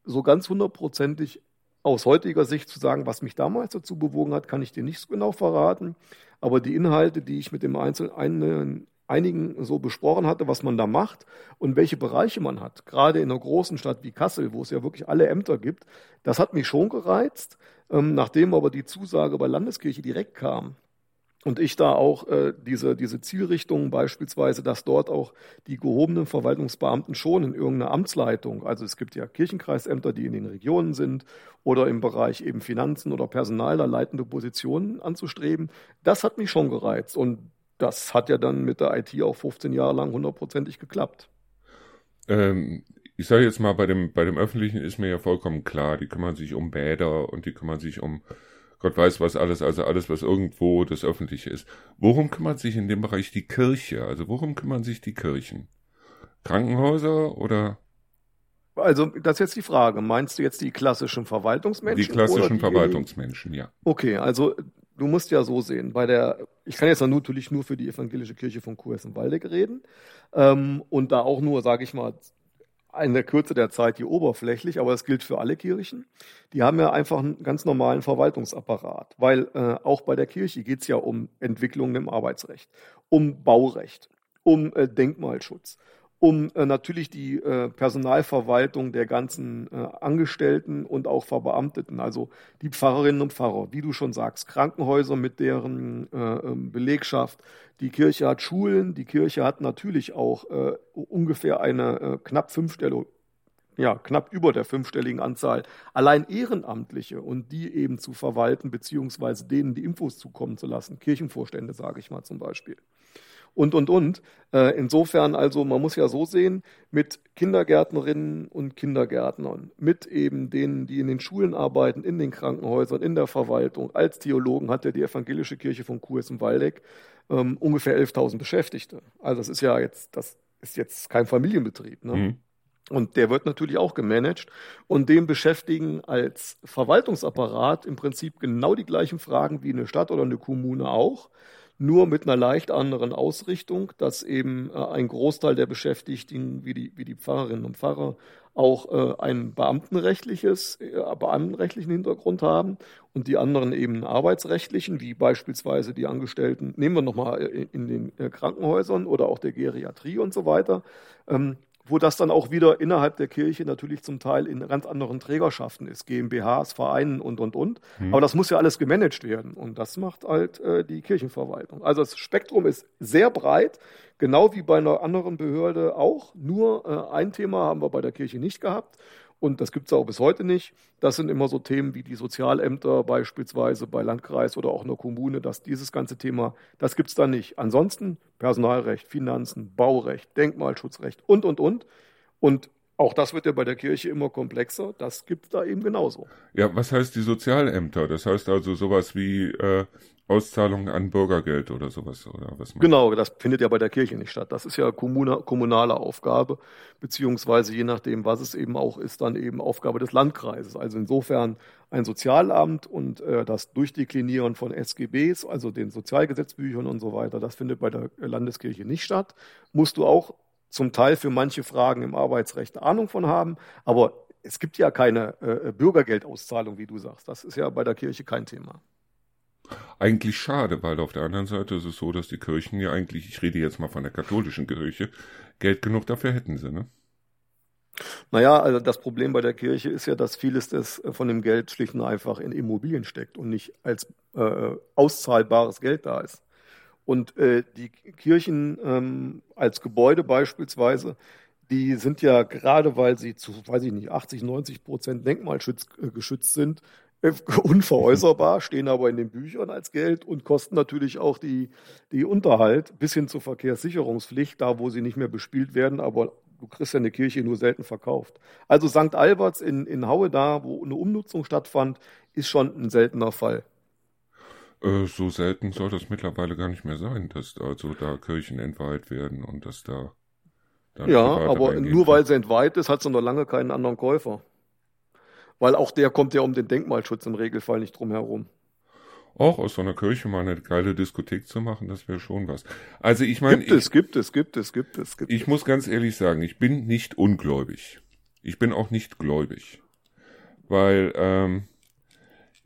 so ganz hundertprozentig aus heutiger Sicht zu sagen, was mich damals dazu bewogen hat, kann ich dir nicht so genau verraten. Aber die Inhalte, die ich mit dem einzelnen einigen so besprochen hatte, was man da macht und welche Bereiche man hat. Gerade in einer großen Stadt wie Kassel, wo es ja wirklich alle Ämter gibt, das hat mich schon gereizt. Ähm, nachdem aber die Zusage bei Landeskirche direkt kam und ich da auch äh, diese, diese Zielrichtung beispielsweise, dass dort auch die gehobenen Verwaltungsbeamten schon in irgendeiner Amtsleitung, also es gibt ja Kirchenkreisämter, die in den Regionen sind oder im Bereich eben Finanzen oder Personal da leitende Positionen anzustreben, das hat mich schon gereizt und das hat ja dann mit der IT auch 15 Jahre lang hundertprozentig geklappt. Ähm, ich sage jetzt mal, bei dem, bei dem Öffentlichen ist mir ja vollkommen klar, die kümmern sich um Bäder und die kümmern sich um Gott weiß was alles, also alles, was irgendwo das Öffentliche ist. Worum kümmert sich in dem Bereich die Kirche? Also worum kümmern sich die Kirchen? Krankenhäuser oder? Also, das ist jetzt die Frage. Meinst du jetzt die klassischen Verwaltungsmenschen? Die klassischen die, Verwaltungsmenschen, ja. Okay, also du musst ja so sehen, bei der, ich kann jetzt natürlich nur für die evangelische Kirche von Kuessen-Waldeck reden ähm, und da auch nur, sage ich mal, in der Kürze der Zeit hier oberflächlich, aber es gilt für alle Kirchen. Die haben ja einfach einen ganz normalen Verwaltungsapparat, weil äh, auch bei der Kirche geht es ja um Entwicklungen im Arbeitsrecht, um Baurecht, um äh, Denkmalschutz, um äh, natürlich die äh, Personalverwaltung der ganzen äh, Angestellten und auch Verbeamteten, also die Pfarrerinnen und Pfarrer, wie du schon sagst, Krankenhäuser mit deren äh, ähm, Belegschaft, die Kirche hat Schulen, die Kirche hat natürlich auch äh, ungefähr eine äh, knapp fünfstellige ja, knapp über der fünfstelligen Anzahl allein Ehrenamtliche und die eben zu verwalten, beziehungsweise denen die Infos zukommen zu lassen. Kirchenvorstände, sage ich mal zum Beispiel und, und, und. Äh, insofern also, man muss ja so sehen, mit Kindergärtnerinnen und Kindergärtnern, mit eben denen, die in den Schulen arbeiten, in den Krankenhäusern, in der Verwaltung. Als Theologen hat ja die evangelische Kirche von Kurs im Waldeck ähm, ungefähr 11.000 Beschäftigte. Also das ist ja jetzt, das ist jetzt kein Familienbetrieb. Ne? Mhm. Und der wird natürlich auch gemanagt. Und dem beschäftigen als Verwaltungsapparat im Prinzip genau die gleichen Fragen wie eine Stadt oder eine Kommune auch. Nur mit einer leicht anderen Ausrichtung, dass eben äh, ein Großteil der Beschäftigten, wie die, wie die Pfarrerinnen und Pfarrer, auch äh, ein beamtenrechtliches, äh, beamtenrechtlichen Hintergrund haben und die anderen eben einen arbeitsrechtlichen, wie beispielsweise die Angestellten, nehmen wir nochmal äh, in den äh, Krankenhäusern oder auch der Geriatrie und so weiter. Ähm, wo das dann auch wieder innerhalb der Kirche natürlich zum Teil in ganz anderen Trägerschaften ist, GmbHs, Vereinen und, und, und. Mhm. Aber das muss ja alles gemanagt werden und das macht halt äh, die Kirchenverwaltung. Also das Spektrum ist sehr breit, genau wie bei einer anderen Behörde auch. Nur äh, ein Thema haben wir bei der Kirche nicht gehabt und das gibt es auch bis heute nicht. Das sind immer so Themen wie die Sozialämter beispielsweise bei Landkreis oder auch in der Kommune, dass dieses ganze Thema, das gibt es da nicht. Ansonsten Personalrecht, Finanzen, Baurecht, Denkmalschutzrecht und, und, und. Und auch das wird ja bei der Kirche immer komplexer. Das gibt es da eben genauso. Ja, was heißt die Sozialämter? Das heißt also sowas wie äh, Auszahlungen an Bürgergeld oder sowas oder was? Genau, das findet ja bei der Kirche nicht statt. Das ist ja kommunale, kommunale Aufgabe, beziehungsweise je nachdem, was es eben auch ist, dann eben Aufgabe des Landkreises. Also insofern ein Sozialamt und äh, das Durchdeklinieren von SGBs, also den Sozialgesetzbüchern und so weiter, das findet bei der Landeskirche nicht statt. Musst du auch zum Teil für manche Fragen im Arbeitsrecht Ahnung von haben, aber es gibt ja keine äh, Bürgergeldauszahlung, wie du sagst. Das ist ja bei der Kirche kein Thema. Eigentlich schade, weil auf der anderen Seite ist es so, dass die Kirchen ja eigentlich, ich rede jetzt mal von der katholischen Kirche, Geld genug dafür hätten sie, ne? Naja, also das Problem bei der Kirche ist ja, dass vieles des, äh, von dem Geld schlicht und einfach in Immobilien steckt und nicht als äh, auszahlbares Geld da ist. Und äh, die Kirchen ähm, als Gebäude beispielsweise, die sind ja gerade, weil sie zu, weiß ich nicht, 80, 90 Prozent denkmalgeschützt sind, unveräußerbar, stehen aber in den Büchern als Geld und kosten natürlich auch die, die Unterhalt bis hin zur Verkehrssicherungspflicht, da wo sie nicht mehr bespielt werden, aber du kriegst ja eine Kirche nur selten verkauft. Also St. Alberts in, in Haue, da wo eine Umnutzung stattfand, ist schon ein seltener Fall. Äh, so selten soll das mittlerweile gar nicht mehr sein, dass also da Kirchen entweiht werden und dass da. Ja, aber nur weil sie entweiht ist, hat sie noch lange keinen anderen Käufer. Weil auch der kommt ja um den Denkmalschutz im Regelfall nicht drum herum. Auch aus so einer Kirche mal eine geile Diskothek zu machen, das wäre schon was. Also ich meine. Gibt es, gibt es, gibt es, gibt es, gibt es. Ich muss ganz ehrlich sagen, ich bin nicht ungläubig. Ich bin auch nicht gläubig. Weil, ähm,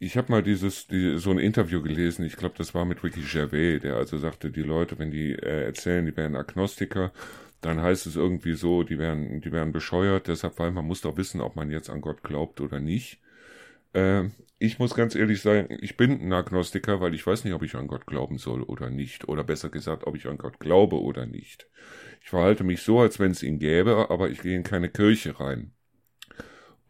ich habe mal dieses, die, so ein Interview gelesen, ich glaube, das war mit Ricky Gervais, der also sagte, die Leute, wenn die äh, erzählen, die wären Agnostiker, dann heißt es irgendwie so, die wären, die wären bescheuert, deshalb, weil man muss doch wissen, ob man jetzt an Gott glaubt oder nicht. Äh, ich muss ganz ehrlich sagen, ich bin ein Agnostiker, weil ich weiß nicht, ob ich an Gott glauben soll oder nicht. Oder besser gesagt, ob ich an Gott glaube oder nicht. Ich verhalte mich so, als wenn es ihn gäbe, aber ich gehe in keine Kirche rein.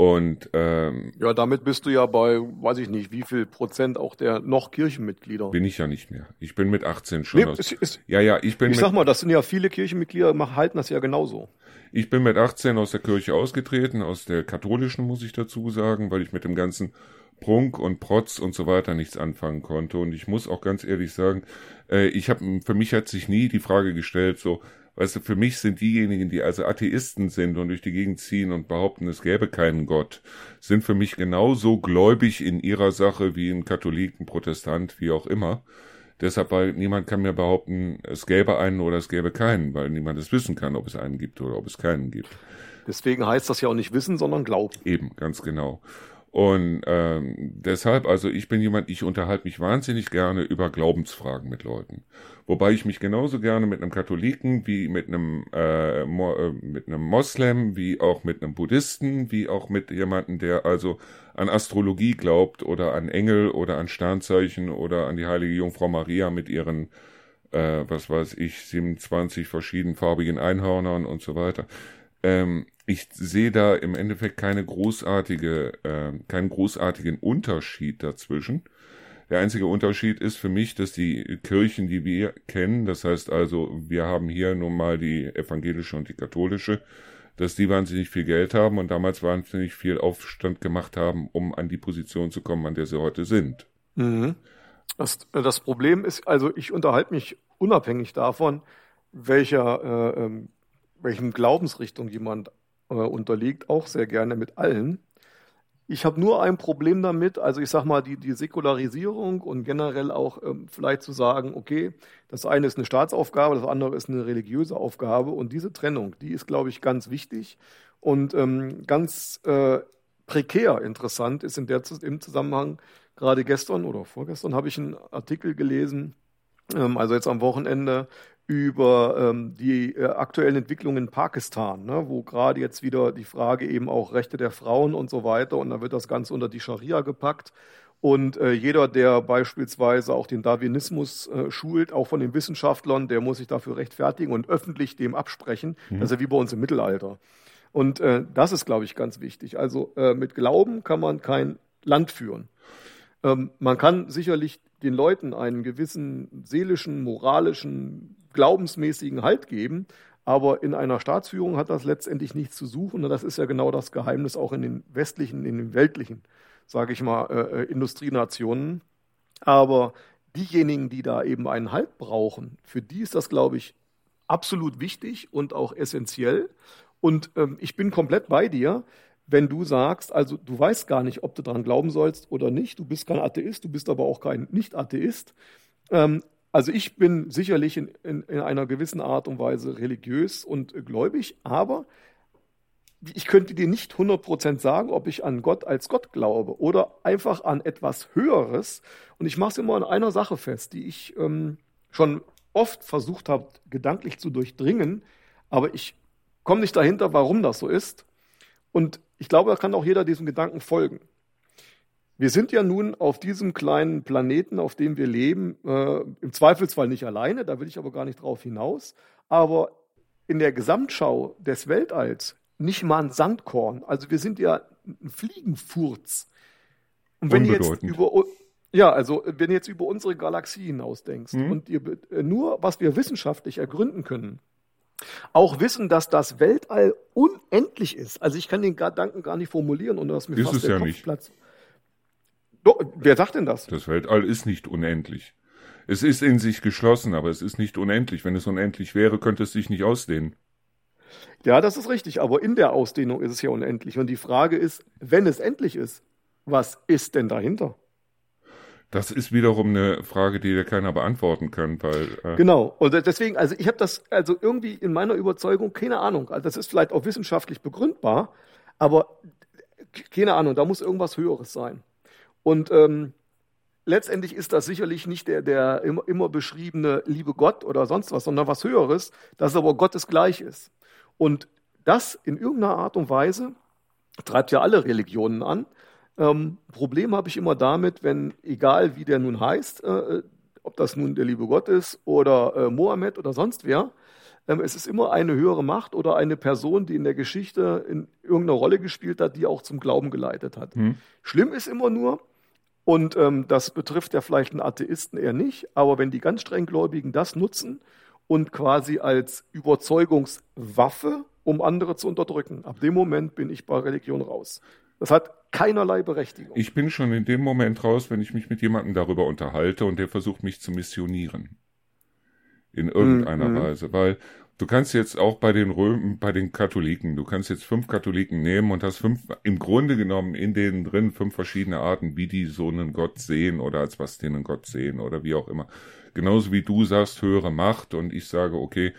Und ähm, ja, damit bist du ja bei, weiß ich nicht, wie viel Prozent auch der noch Kirchenmitglieder. Bin ich ja nicht mehr. Ich bin mit 18 schon. Nee, aus, ist, ist, ja, ja, ich bin. Ich sag mal, das sind ja viele Kirchenmitglieder, halten das ja genauso. Ich bin mit 18 aus der Kirche ausgetreten, aus der katholischen muss ich dazu sagen, weil ich mit dem ganzen Prunk und Protz und so weiter nichts anfangen konnte. Und ich muss auch ganz ehrlich sagen, äh, ich habe, für mich hat sich nie die Frage gestellt, so Weißt du, für mich sind diejenigen, die also Atheisten sind und durch die Gegend ziehen und behaupten, es gäbe keinen Gott, sind für mich genauso gläubig in ihrer Sache wie ein Katholik, ein Protestant, wie auch immer. Deshalb, weil niemand kann mir behaupten, es gäbe einen oder es gäbe keinen, weil niemand es wissen kann, ob es einen gibt oder ob es keinen gibt. Deswegen heißt das ja auch nicht wissen, sondern glauben. Eben, ganz genau. Und ähm, deshalb, also ich bin jemand, ich unterhalte mich wahnsinnig gerne über Glaubensfragen mit Leuten. Wobei ich mich genauso gerne mit einem Katholiken wie mit einem, äh, Mo äh, mit einem Moslem, wie auch mit einem Buddhisten, wie auch mit jemandem, der also an Astrologie glaubt oder an Engel oder an Sternzeichen oder an die heilige Jungfrau Maria mit ihren, äh, was weiß ich, 27 verschiedenfarbigen Einhörnern und so weiter. Ähm, ich sehe da im Endeffekt keine großartige, äh, keinen großartigen Unterschied dazwischen. Der einzige Unterschied ist für mich, dass die Kirchen, die wir kennen, das heißt also, wir haben hier nun mal die evangelische und die katholische, dass die wahnsinnig viel Geld haben und damals wahnsinnig viel Aufstand gemacht haben, um an die Position zu kommen, an der sie heute sind. Mhm. Das, äh, das Problem ist, also ich unterhalte mich unabhängig davon, welcher, äh, ähm, welchem Glaubensrichtung jemand äh, unterliegt, auch sehr gerne mit allen. Ich habe nur ein Problem damit, also ich sag mal, die, die Säkularisierung und generell auch ähm, vielleicht zu sagen, okay, das eine ist eine Staatsaufgabe, das andere ist eine religiöse Aufgabe und diese Trennung, die ist, glaube ich, ganz wichtig und ähm, ganz äh, prekär interessant ist in der, im Zusammenhang, gerade gestern oder vorgestern habe ich einen Artikel gelesen, ähm, also jetzt am Wochenende, über ähm, die äh, aktuellen Entwicklungen in Pakistan, ne, wo gerade jetzt wieder die Frage eben auch Rechte der Frauen und so weiter und da wird das Ganze unter die Scharia gepackt. Und äh, jeder, der beispielsweise auch den Darwinismus äh, schult, auch von den Wissenschaftlern, der muss sich dafür rechtfertigen und öffentlich dem absprechen. Mhm. Das ist ja wie bei uns im Mittelalter. Und äh, das ist, glaube ich, ganz wichtig. Also äh, mit Glauben kann man kein Land führen. Ähm, man kann sicherlich den Leuten einen gewissen seelischen, moralischen, glaubensmäßigen Halt geben, aber in einer Staatsführung hat das letztendlich nichts zu suchen. Das ist ja genau das Geheimnis auch in den westlichen, in den weltlichen, sage ich mal, äh, äh, Industrienationen. Aber diejenigen, die da eben einen Halt brauchen, für die ist das, glaube ich, absolut wichtig und auch essentiell. Und ähm, ich bin komplett bei dir wenn du sagst, also du weißt gar nicht, ob du daran glauben sollst oder nicht, du bist kein Atheist, du bist aber auch kein Nicht-Atheist. Ähm, also ich bin sicherlich in, in, in, einer gewissen Art und Weise religiös und gläubig, aber ich könnte dir nicht 100% sagen, ob ich an Gott als Gott glaube oder einfach an etwas Höheres. Und ich mache es immer an einer Sache fest, die ich ähm, schon oft versucht habe, gedanklich zu durchdringen, aber ich komme nicht dahinter, warum das so ist. Und ich glaube, da kann auch jeder diesem Gedanken folgen. Wir sind ja nun auf diesem kleinen Planeten, auf dem wir leben, äh, im Zweifelsfall nicht alleine, da will ich aber gar nicht drauf hinaus, aber in der Gesamtschau des Weltalls nicht mal ein Sandkorn. Also wir sind ja ein Fliegenfurz. Und wenn jetzt über ja, also wenn du jetzt über unsere Galaxie hinausdenkst mhm. und ihr, äh, nur was wir wissenschaftlich ergründen können, auch wissen, dass das Weltall unendlich ist. Also ich kann den Gedanken gar nicht formulieren, ohne dass mir ist fast der ja Kopf platzt. Wer sagt denn das? Das Weltall ist nicht unendlich. Es ist in sich geschlossen, aber es ist nicht unendlich. Wenn es unendlich wäre, könnte es sich nicht ausdehnen. Ja, das ist richtig, aber in der Ausdehnung ist es ja unendlich. Und die Frage ist, wenn es endlich ist, was ist denn dahinter? Das ist wiederum eine Frage, die dir keiner beantworten kann, weil äh genau. Und deswegen, also ich habe das also irgendwie in meiner Überzeugung keine Ahnung. Also das ist vielleicht auch wissenschaftlich begründbar, aber keine Ahnung. Da muss irgendwas Höheres sein. Und ähm, letztendlich ist das sicherlich nicht der, der immer, immer beschriebene liebe Gott oder sonst was, sondern was Höheres, das aber Gottes gleich ist. Und das in irgendeiner Art und Weise treibt ja alle Religionen an. Ähm, Problem habe ich immer damit, wenn, egal wie der nun heißt, äh, ob das nun der liebe Gott ist oder äh, Mohammed oder sonst wer, ähm, es ist immer eine höhere Macht oder eine Person, die in der Geschichte in irgendeiner Rolle gespielt hat, die auch zum Glauben geleitet hat. Hm. Schlimm ist immer nur, und ähm, das betrifft ja vielleicht einen Atheisten eher nicht, aber wenn die ganz strenggläubigen das nutzen und quasi als Überzeugungswaffe, um andere zu unterdrücken, ab dem Moment bin ich bei Religion raus. Das hat keinerlei Berechtigung. Ich bin schon in dem Moment raus, wenn ich mich mit jemandem darüber unterhalte und der versucht, mich zu missionieren. In irgendeiner mhm. Weise. Weil du kannst jetzt auch bei den Römen, bei den Katholiken, du kannst jetzt fünf Katholiken nehmen und hast fünf, im Grunde genommen in denen drin fünf verschiedene Arten, wie die so einen Gott sehen oder als was die einen Gott sehen oder wie auch immer. Genauso wie du sagst, höhere Macht und ich sage, okay,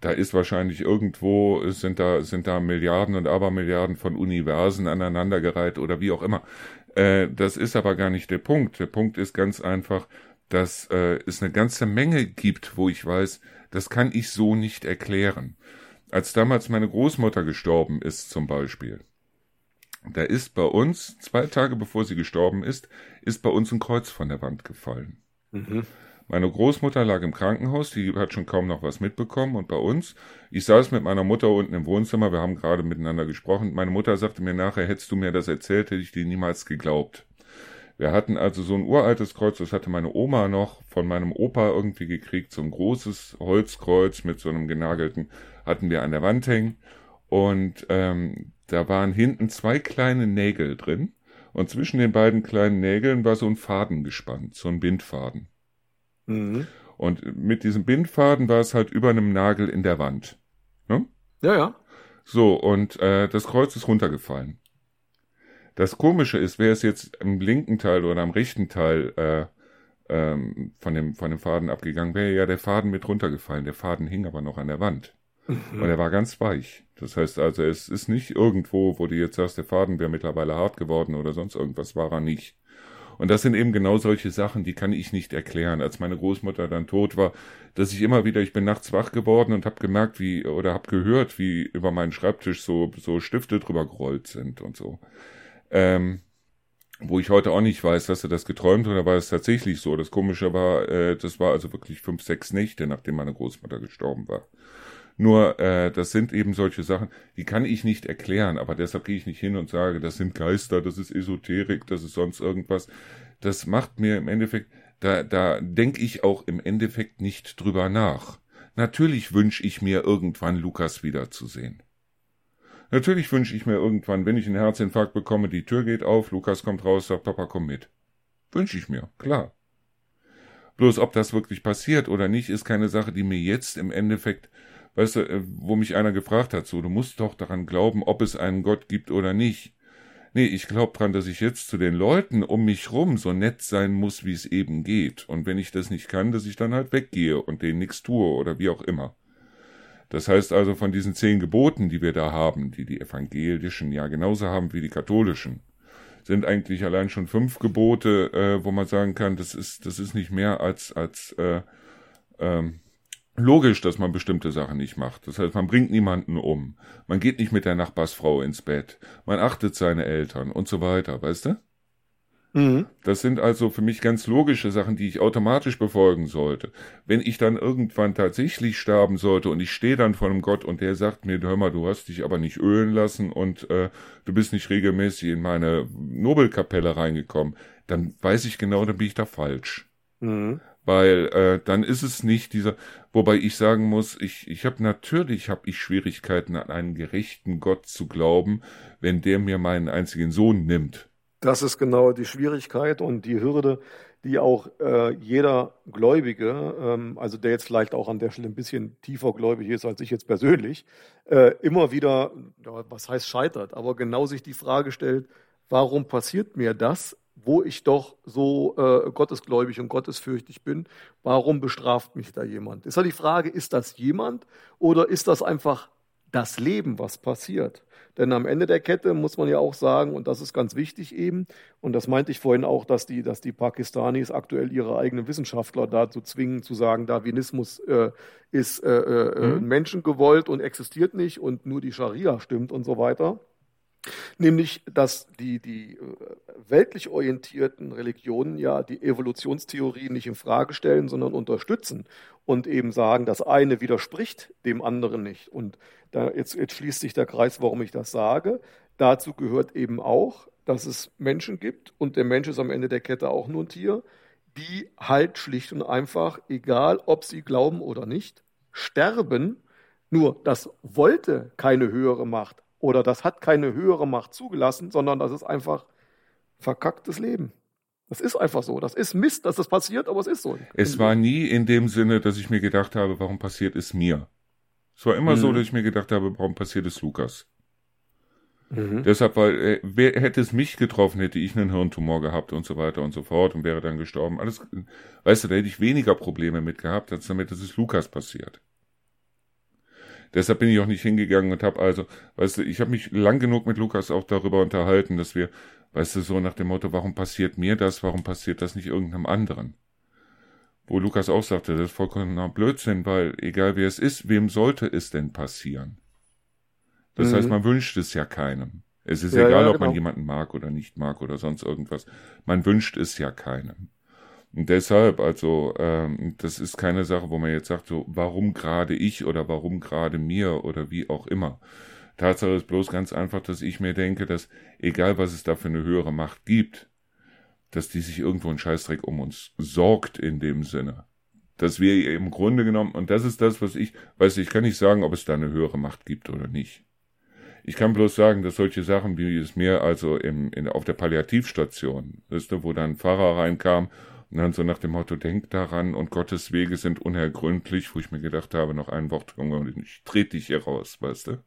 da ist wahrscheinlich irgendwo, sind da, sind da Milliarden und Abermilliarden von Universen aneinandergereiht oder wie auch immer. Äh, das ist aber gar nicht der Punkt. Der Punkt ist ganz einfach, dass äh, es eine ganze Menge gibt, wo ich weiß, das kann ich so nicht erklären. Als damals meine Großmutter gestorben ist zum Beispiel, da ist bei uns, zwei Tage bevor sie gestorben ist, ist bei uns ein Kreuz von der Wand gefallen. Mhm. Meine Großmutter lag im Krankenhaus, die hat schon kaum noch was mitbekommen und bei uns, ich saß mit meiner Mutter unten im Wohnzimmer, wir haben gerade miteinander gesprochen. Meine Mutter sagte mir nachher, hättest du mir das erzählt, hätte ich dir niemals geglaubt. Wir hatten also so ein uraltes Kreuz, das hatte meine Oma noch von meinem Opa irgendwie gekriegt, so ein großes Holzkreuz mit so einem genagelten, hatten wir an der Wand hängen und ähm, da waren hinten zwei kleine Nägel drin und zwischen den beiden kleinen Nägeln war so ein Faden gespannt, so ein Bindfaden. Mhm. Und mit diesem Bindfaden war es halt über einem Nagel in der Wand. Ne? Ja, ja. So, und äh, das Kreuz ist runtergefallen. Das Komische ist, wäre es jetzt im linken Teil oder am rechten Teil äh, ähm, von, dem, von dem Faden abgegangen, wäre ja der Faden mit runtergefallen. Der Faden hing aber noch an der Wand. Mhm. Und er war ganz weich. Das heißt also, es ist nicht irgendwo, wo du jetzt sagst, der Faden wäre mittlerweile hart geworden oder sonst irgendwas, war er nicht. Und das sind eben genau solche Sachen, die kann ich nicht erklären. Als meine Großmutter dann tot war, dass ich immer wieder, ich bin nachts wach geworden und habe gemerkt, wie oder habe gehört, wie über meinen Schreibtisch so so Stifte drüber gerollt sind und so. Ähm, wo ich heute auch nicht weiß, hast du das geträumt oder war es tatsächlich so? Das Komische war, äh, das war also wirklich fünf, sechs Nächte, nachdem meine Großmutter gestorben war. Nur, äh, das sind eben solche Sachen, die kann ich nicht erklären, aber deshalb gehe ich nicht hin und sage, das sind Geister, das ist Esoterik, das ist sonst irgendwas. Das macht mir im Endeffekt, da, da denke ich auch im Endeffekt nicht drüber nach. Natürlich wünsche ich mir irgendwann Lukas wiederzusehen. Natürlich wünsche ich mir irgendwann, wenn ich einen Herzinfarkt bekomme, die Tür geht auf, Lukas kommt raus, sagt Papa, komm mit. Wünsche ich mir, klar. Bloß ob das wirklich passiert oder nicht, ist keine Sache, die mir jetzt im Endeffekt weißt du, äh, wo mich einer gefragt hat, so, du musst doch daran glauben, ob es einen Gott gibt oder nicht. Nee, ich glaube dran, dass ich jetzt zu den Leuten um mich rum so nett sein muss, wie es eben geht. Und wenn ich das nicht kann, dass ich dann halt weggehe und denen nichts tue oder wie auch immer. Das heißt also von diesen zehn Geboten, die wir da haben, die die evangelischen ja genauso haben wie die katholischen, sind eigentlich allein schon fünf Gebote, äh, wo man sagen kann, das ist das ist nicht mehr als als äh, ähm, logisch, dass man bestimmte Sachen nicht macht. Das heißt, man bringt niemanden um. Man geht nicht mit der Nachbarsfrau ins Bett. Man achtet seine Eltern und so weiter, weißt du? Mhm. Das sind also für mich ganz logische Sachen, die ich automatisch befolgen sollte. Wenn ich dann irgendwann tatsächlich sterben sollte und ich stehe dann vor einem Gott und der sagt mir, hör mal, du hast dich aber nicht ölen lassen und äh, du bist nicht regelmäßig in meine Nobelkapelle reingekommen, dann weiß ich genau, dann bin ich da falsch. Mhm weil äh, dann ist es nicht dieser, wobei ich sagen muss, ich, ich habe natürlich habe ich Schwierigkeiten an einen gerechten Gott zu glauben, wenn der mir meinen einzigen Sohn nimmt. Das ist genau die Schwierigkeit und die Hürde, die auch äh, jeder Gläubige, ähm, also der jetzt vielleicht auch an der Stelle ein bisschen tiefer gläubig ist als ich jetzt persönlich, äh, immer wieder, ja, was heißt scheitert, aber genau sich die Frage stellt, warum passiert mir das? wo ich doch so äh, gottesgläubig und gottesfürchtig bin, warum bestraft mich da jemand? Ist ja die Frage, ist das jemand oder ist das einfach das Leben, was passiert? Denn am Ende der Kette muss man ja auch sagen, und das ist ganz wichtig eben, und das meinte ich vorhin auch, dass die, dass die Pakistanis aktuell ihre eigenen Wissenschaftler dazu zwingen, zu sagen, Darwinismus äh, ist äh, äh, mhm. menschengewollt und existiert nicht und nur die Scharia stimmt und so weiter. Nämlich, dass die, die äh, weltlich orientierten Religionen ja die Evolutionstheorie nicht in Frage stellen, sondern unterstützen und eben sagen, das eine widerspricht dem anderen nicht. Und da jetzt, jetzt schließt sich der Kreis, warum ich das sage. Dazu gehört eben auch, dass es Menschen gibt und der Mensch ist am Ende der Kette auch nur ein Tier, die halt schlicht und einfach, egal ob sie glauben oder nicht, sterben. Nur das wollte keine höhere Macht oder das hat keine höhere Macht zugelassen, sondern das ist einfach verkacktes Leben. Das ist einfach so. Das ist Mist, dass das passiert, aber es ist so. Es war nie in dem Sinne, dass ich mir gedacht habe, warum passiert es mir? Es war immer mhm. so, dass ich mir gedacht habe, warum passiert es Lukas? Mhm. Deshalb, weil, äh, wer hätte es mich getroffen, hätte ich einen Hirntumor gehabt und so weiter und so fort und wäre dann gestorben. Alles, weißt du, da hätte ich weniger Probleme mit gehabt, als damit, dass es Lukas passiert. Deshalb bin ich auch nicht hingegangen und habe also, weißt du, ich habe mich lang genug mit Lukas auch darüber unterhalten, dass wir, weißt du, so nach dem Motto, warum passiert mir das, warum passiert das nicht irgendeinem anderen? Wo Lukas auch sagte, das ist vollkommener Blödsinn, weil egal wer es ist, wem sollte es denn passieren? Das mhm. heißt, man wünscht es ja keinem. Es ist ja, egal, ja, ob man genau. jemanden mag oder nicht mag oder sonst irgendwas. Man wünscht es ja keinem. Deshalb, also, ähm, das ist keine Sache, wo man jetzt sagt, so, warum gerade ich oder warum gerade mir oder wie auch immer. Tatsache ist bloß ganz einfach, dass ich mir denke, dass egal was es da für eine höhere Macht gibt, dass die sich irgendwo ein Scheißdreck um uns sorgt in dem Sinne. Dass wir im Grunde genommen, und das ist das, was ich, weiß ich kann nicht sagen, ob es da eine höhere Macht gibt oder nicht. Ich kann bloß sagen, dass solche Sachen, wie es mir also im, in, auf der Palliativstation, du, wo dann ein Pfarrer reinkam und dann so nach dem Motto, denk daran und Gottes Wege sind unergründlich, wo ich mir gedacht habe, noch ein Wort, und ich trete dich hier raus, weißt du?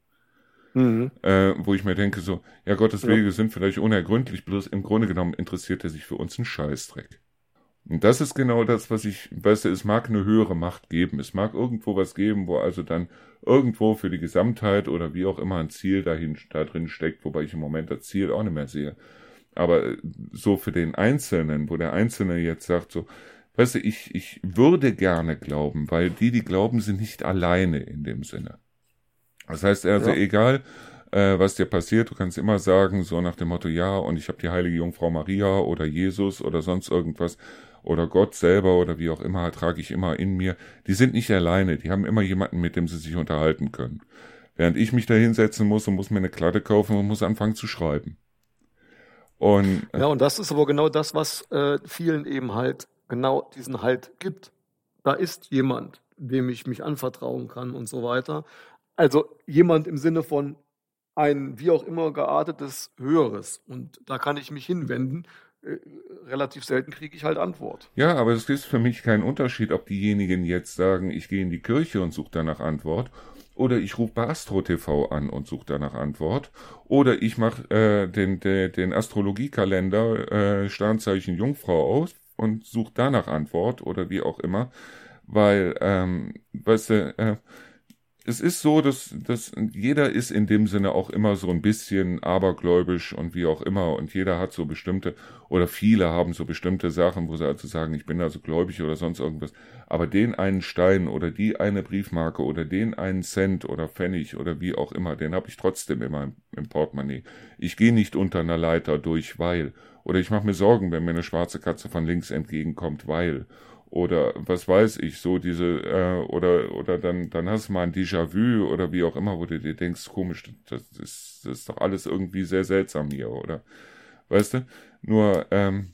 Mhm. Äh, wo ich mir denke, so, ja, Gottes Wege ja. sind vielleicht unergründlich, bloß im Grunde genommen interessiert er sich für uns einen Scheißdreck. Und das ist genau das, was ich, weißt du, es mag eine höhere Macht geben. Es mag irgendwo was geben, wo also dann irgendwo für die Gesamtheit oder wie auch immer ein Ziel dahin, da drin steckt, wobei ich im Moment das Ziel auch nicht mehr sehe. Aber äh, so für den Einzelnen, wo der Einzelne jetzt sagt, so, weißt du, ich, ich würde gerne glauben, weil die, die glauben, sind nicht alleine in dem Sinne. Das heißt also, ja. egal, äh, was dir passiert, du kannst immer sagen, so nach dem Motto, ja, und ich habe die heilige Jungfrau Maria oder Jesus oder sonst irgendwas oder Gott selber oder wie auch immer, trage ich immer in mir. Die sind nicht alleine, die haben immer jemanden, mit dem sie sich unterhalten können. Während ich mich da hinsetzen muss und muss mir eine Kladde kaufen und muss anfangen zu schreiben. Und, äh, ja, und das ist aber genau das, was äh, vielen eben halt genau diesen Halt gibt. Da ist jemand, dem ich mich anvertrauen kann und so weiter. Also jemand im Sinne von ein wie auch immer geartetes Höheres. Und da kann ich mich hinwenden. Äh, relativ selten kriege ich halt Antwort. Ja, aber es ist für mich kein Unterschied, ob diejenigen jetzt sagen, ich gehe in die Kirche und suche danach Antwort, oder ich rufe bei Astro TV an und suche danach Antwort, oder ich mache äh, den, den, den Astrologiekalender äh, Sternzeichen Jungfrau aus und suche danach Antwort, oder wie auch immer, weil, ähm, weißt du, äh, es ist so, dass, dass jeder ist in dem Sinne auch immer so ein bisschen abergläubisch und wie auch immer und jeder hat so bestimmte oder viele haben so bestimmte Sachen, wo sie also sagen, ich bin also gläubig oder sonst irgendwas. Aber den einen Stein oder die eine Briefmarke oder den einen Cent oder Pfennig oder wie auch immer, den habe ich trotzdem immer im, im Portemonnaie. Ich gehe nicht unter einer Leiter durch, weil oder ich mache mir Sorgen, wenn mir eine schwarze Katze von links entgegenkommt, weil oder was weiß ich, so diese, äh, oder, oder dann, dann hast du mal ein Déjà-vu oder wie auch immer, wo du dir denkst, komisch, das ist, das ist doch alles irgendwie sehr seltsam hier, oder? Weißt du? Nur, ähm,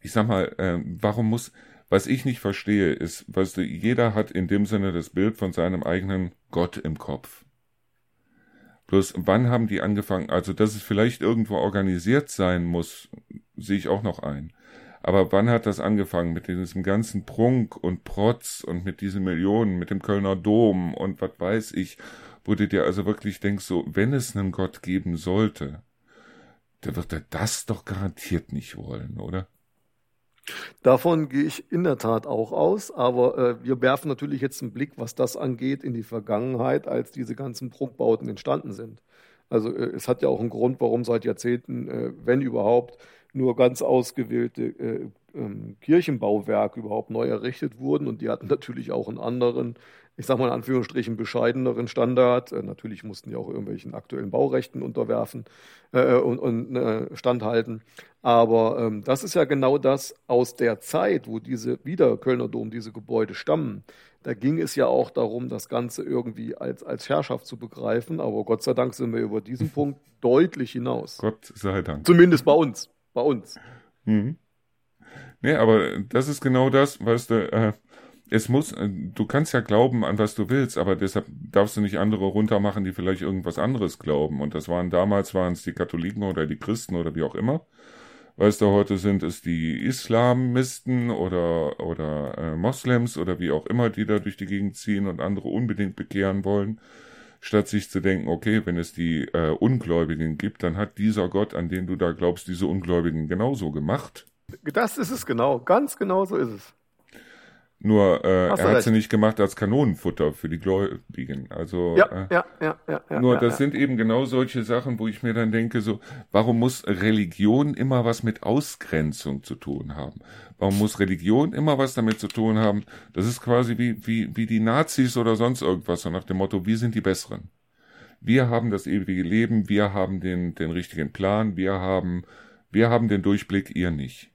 ich sag mal, äh, warum muss, was ich nicht verstehe, ist, weißt du, jeder hat in dem Sinne das Bild von seinem eigenen Gott im Kopf. Bloß, wann haben die angefangen, also, dass es vielleicht irgendwo organisiert sein muss, sehe ich auch noch ein. Aber wann hat das angefangen mit diesem ganzen Prunk und Protz und mit diesen Millionen, mit dem Kölner Dom und was weiß ich, wo du dir also wirklich denkst, so, wenn es einen Gott geben sollte, der wird er das doch garantiert nicht wollen, oder? Davon gehe ich in der Tat auch aus, aber äh, wir werfen natürlich jetzt einen Blick, was das angeht, in die Vergangenheit, als diese ganzen Prunkbauten entstanden sind. Also äh, es hat ja auch einen Grund, warum seit Jahrzehnten, äh, wenn überhaupt, nur ganz ausgewählte äh, ähm, Kirchenbauwerke überhaupt neu errichtet wurden und die hatten natürlich auch einen anderen, ich sage mal in Anführungsstrichen bescheideneren Standard. Äh, natürlich mussten die auch irgendwelchen aktuellen Baurechten unterwerfen äh, und, und äh, standhalten. Aber ähm, das ist ja genau das aus der Zeit, wo diese wieder Kölner Dom, diese Gebäude stammen. Da ging es ja auch darum, das Ganze irgendwie als, als Herrschaft zu begreifen. Aber Gott sei Dank sind wir über diesen Punkt deutlich hinaus. Gott sei Dank. Zumindest bei uns bei uns. Mhm. Nee, aber das ist genau das, weißt du, äh, es muss, äh, du kannst ja glauben an was du willst, aber deshalb darfst du nicht andere runtermachen, die vielleicht irgendwas anderes glauben. Und das waren damals waren es die Katholiken oder die Christen oder wie auch immer. Weißt du, heute sind es die Islamisten oder oder äh, Moslems oder wie auch immer, die da durch die Gegend ziehen und andere unbedingt bekehren wollen statt sich zu denken, okay, wenn es die äh, Ungläubigen gibt, dann hat dieser Gott, an den du da glaubst, diese Ungläubigen genauso gemacht. Das ist es genau, ganz genau so ist es. Nur äh, er hat sie nicht gemacht als Kanonenfutter für die Gläubigen. Also ja, äh, ja, ja, ja, ja, nur ja, das ja. sind eben genau solche Sachen, wo ich mir dann denke, so, warum muss Religion immer was mit Ausgrenzung zu tun haben? Warum muss Religion immer was damit zu tun haben? Das ist quasi wie, wie, wie die Nazis oder sonst irgendwas, so nach dem Motto, wir sind die Besseren. Wir haben das ewige Leben, wir haben den, den richtigen Plan, wir haben, wir haben den Durchblick, ihr nicht.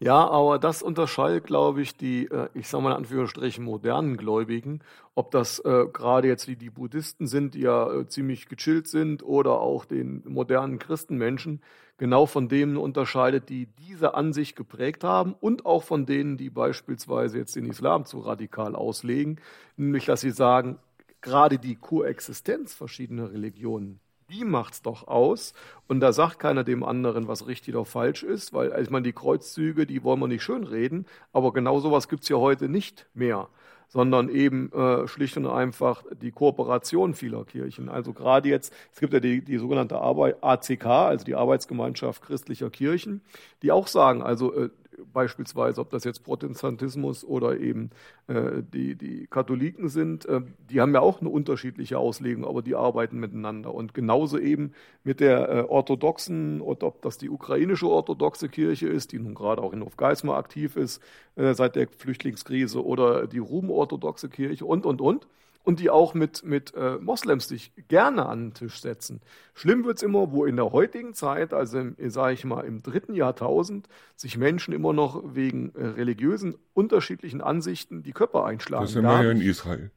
Ja, aber das unterscheidet, glaube ich, die, äh, ich sage mal in Anführungsstrichen, modernen Gläubigen. Ob das äh, gerade jetzt die, die Buddhisten sind, die ja äh, ziemlich gechillt sind, oder auch den modernen Christenmenschen, genau von denen unterscheidet, die diese Ansicht geprägt haben und auch von denen, die beispielsweise jetzt den Islam zu radikal auslegen, nämlich dass sie sagen, gerade die Koexistenz verschiedener Religionen die macht's doch aus. Und da sagt keiner dem anderen, was richtig oder falsch ist, weil, ich meine, die Kreuzzüge, die wollen wir nicht schönreden, aber genau sowas gibt's ja heute nicht mehr. sondern eben äh, schlicht und einfach die Kooperation vieler Kirchen. Also gerade jetzt, es gibt ja die, die sogenannte Arbeit, ACK, also die Arbeitsgemeinschaft christlicher Kirchen, die auch sagen, also äh, beispielsweise, ob das jetzt Protestantismus oder eben äh, die, die Katholiken sind, äh, die haben ja auch eine unterschiedliche Auslegung, aber die arbeiten miteinander. Und genauso eben mit der äh, orthodoxen, oder ob das die ukrainische orthodoxe Kirche ist, die nun gerade auch in Hofgeismar aktiv ist äh, seit der Flüchtlingskrise, oder die Rum-orthodoxe Kirche und, und, und und die auch mit, mit äh, Moslems sich gerne an den Tisch setzen. Schlimm wird's immer, wo in der heutigen Zeit, also sage ich mal im dritten Jahrtausend, sich Menschen immer noch wegen äh, religiösen unterschiedlichen Ansichten die Köpfe einschlagen. Das sind wir ja in Israel.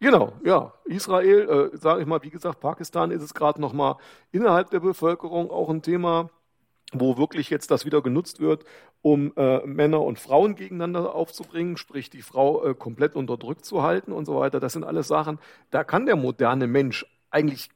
Genau, ja. Israel, äh, sage ich mal, wie gesagt, Pakistan ist es gerade noch mal innerhalb der Bevölkerung auch ein Thema, wo wirklich jetzt das wieder genutzt wird, um äh, Männer und Frauen gegeneinander aufzubringen, sprich die Frau äh, komplett unterdrückt zu halten und so weiter. Das sind alles Sachen, da kann der moderne Mensch eigentlich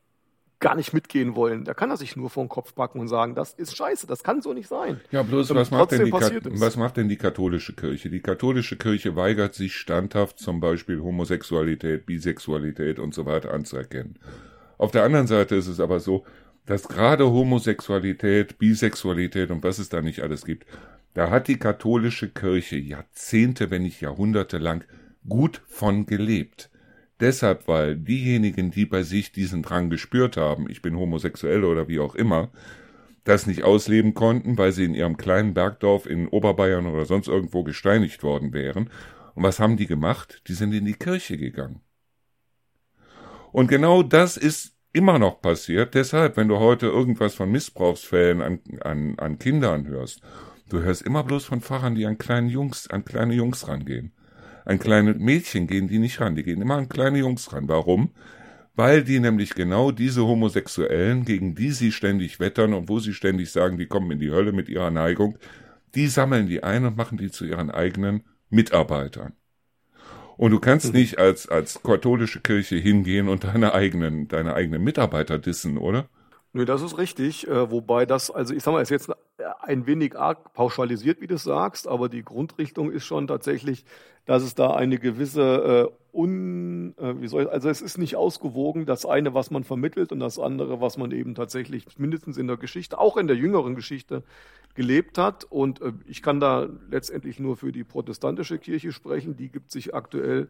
gar nicht mitgehen wollen. Da kann er sich nur vor den Kopf packen und sagen, das ist scheiße, das kann so nicht sein. Ja, bloß was macht, denn die was macht denn die katholische Kirche? Die katholische Kirche weigert sich standhaft zum Beispiel Homosexualität, Bisexualität und so weiter anzuerkennen. Auf der anderen Seite ist es aber so, dass gerade Homosexualität, Bisexualität und was es da nicht alles gibt, da hat die katholische Kirche Jahrzehnte, wenn nicht Jahrhunderte lang gut von gelebt. Deshalb, weil diejenigen, die bei sich diesen Drang gespürt haben, ich bin homosexuell oder wie auch immer, das nicht ausleben konnten, weil sie in ihrem kleinen Bergdorf in Oberbayern oder sonst irgendwo gesteinigt worden wären. Und was haben die gemacht? Die sind in die Kirche gegangen. Und genau das ist immer noch passiert. Deshalb, wenn du heute irgendwas von Missbrauchsfällen an, an, an Kindern hörst, du hörst immer bloß von Pfarrern, die an kleinen Jungs, an kleine Jungs rangehen. An kleine Mädchen gehen die nicht ran, die gehen immer an kleine Jungs ran. Warum? Weil die nämlich genau diese Homosexuellen, gegen die sie ständig wettern und wo sie ständig sagen, die kommen in die Hölle mit ihrer Neigung, die sammeln die ein und machen die zu ihren eigenen Mitarbeitern. Und du kannst mhm. nicht als, als katholische Kirche hingehen und deine eigenen, deine eigenen Mitarbeiter dissen, oder? Nö, das ist richtig. Äh, wobei das, also ich sag mal, ist jetzt ein wenig arg pauschalisiert, wie du sagst, aber die Grundrichtung ist schon tatsächlich, dass es da eine gewisse äh, un, äh, wie soll ich, also es ist nicht ausgewogen, das eine, was man vermittelt und das andere, was man eben tatsächlich mindestens in der Geschichte, auch in der jüngeren Geschichte gelebt hat. Und äh, ich kann da letztendlich nur für die protestantische Kirche sprechen. Die gibt sich aktuell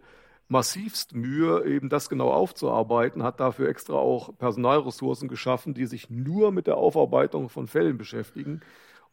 massivst Mühe, eben das genau aufzuarbeiten, hat dafür extra auch Personalressourcen geschaffen, die sich nur mit der Aufarbeitung von Fällen beschäftigen.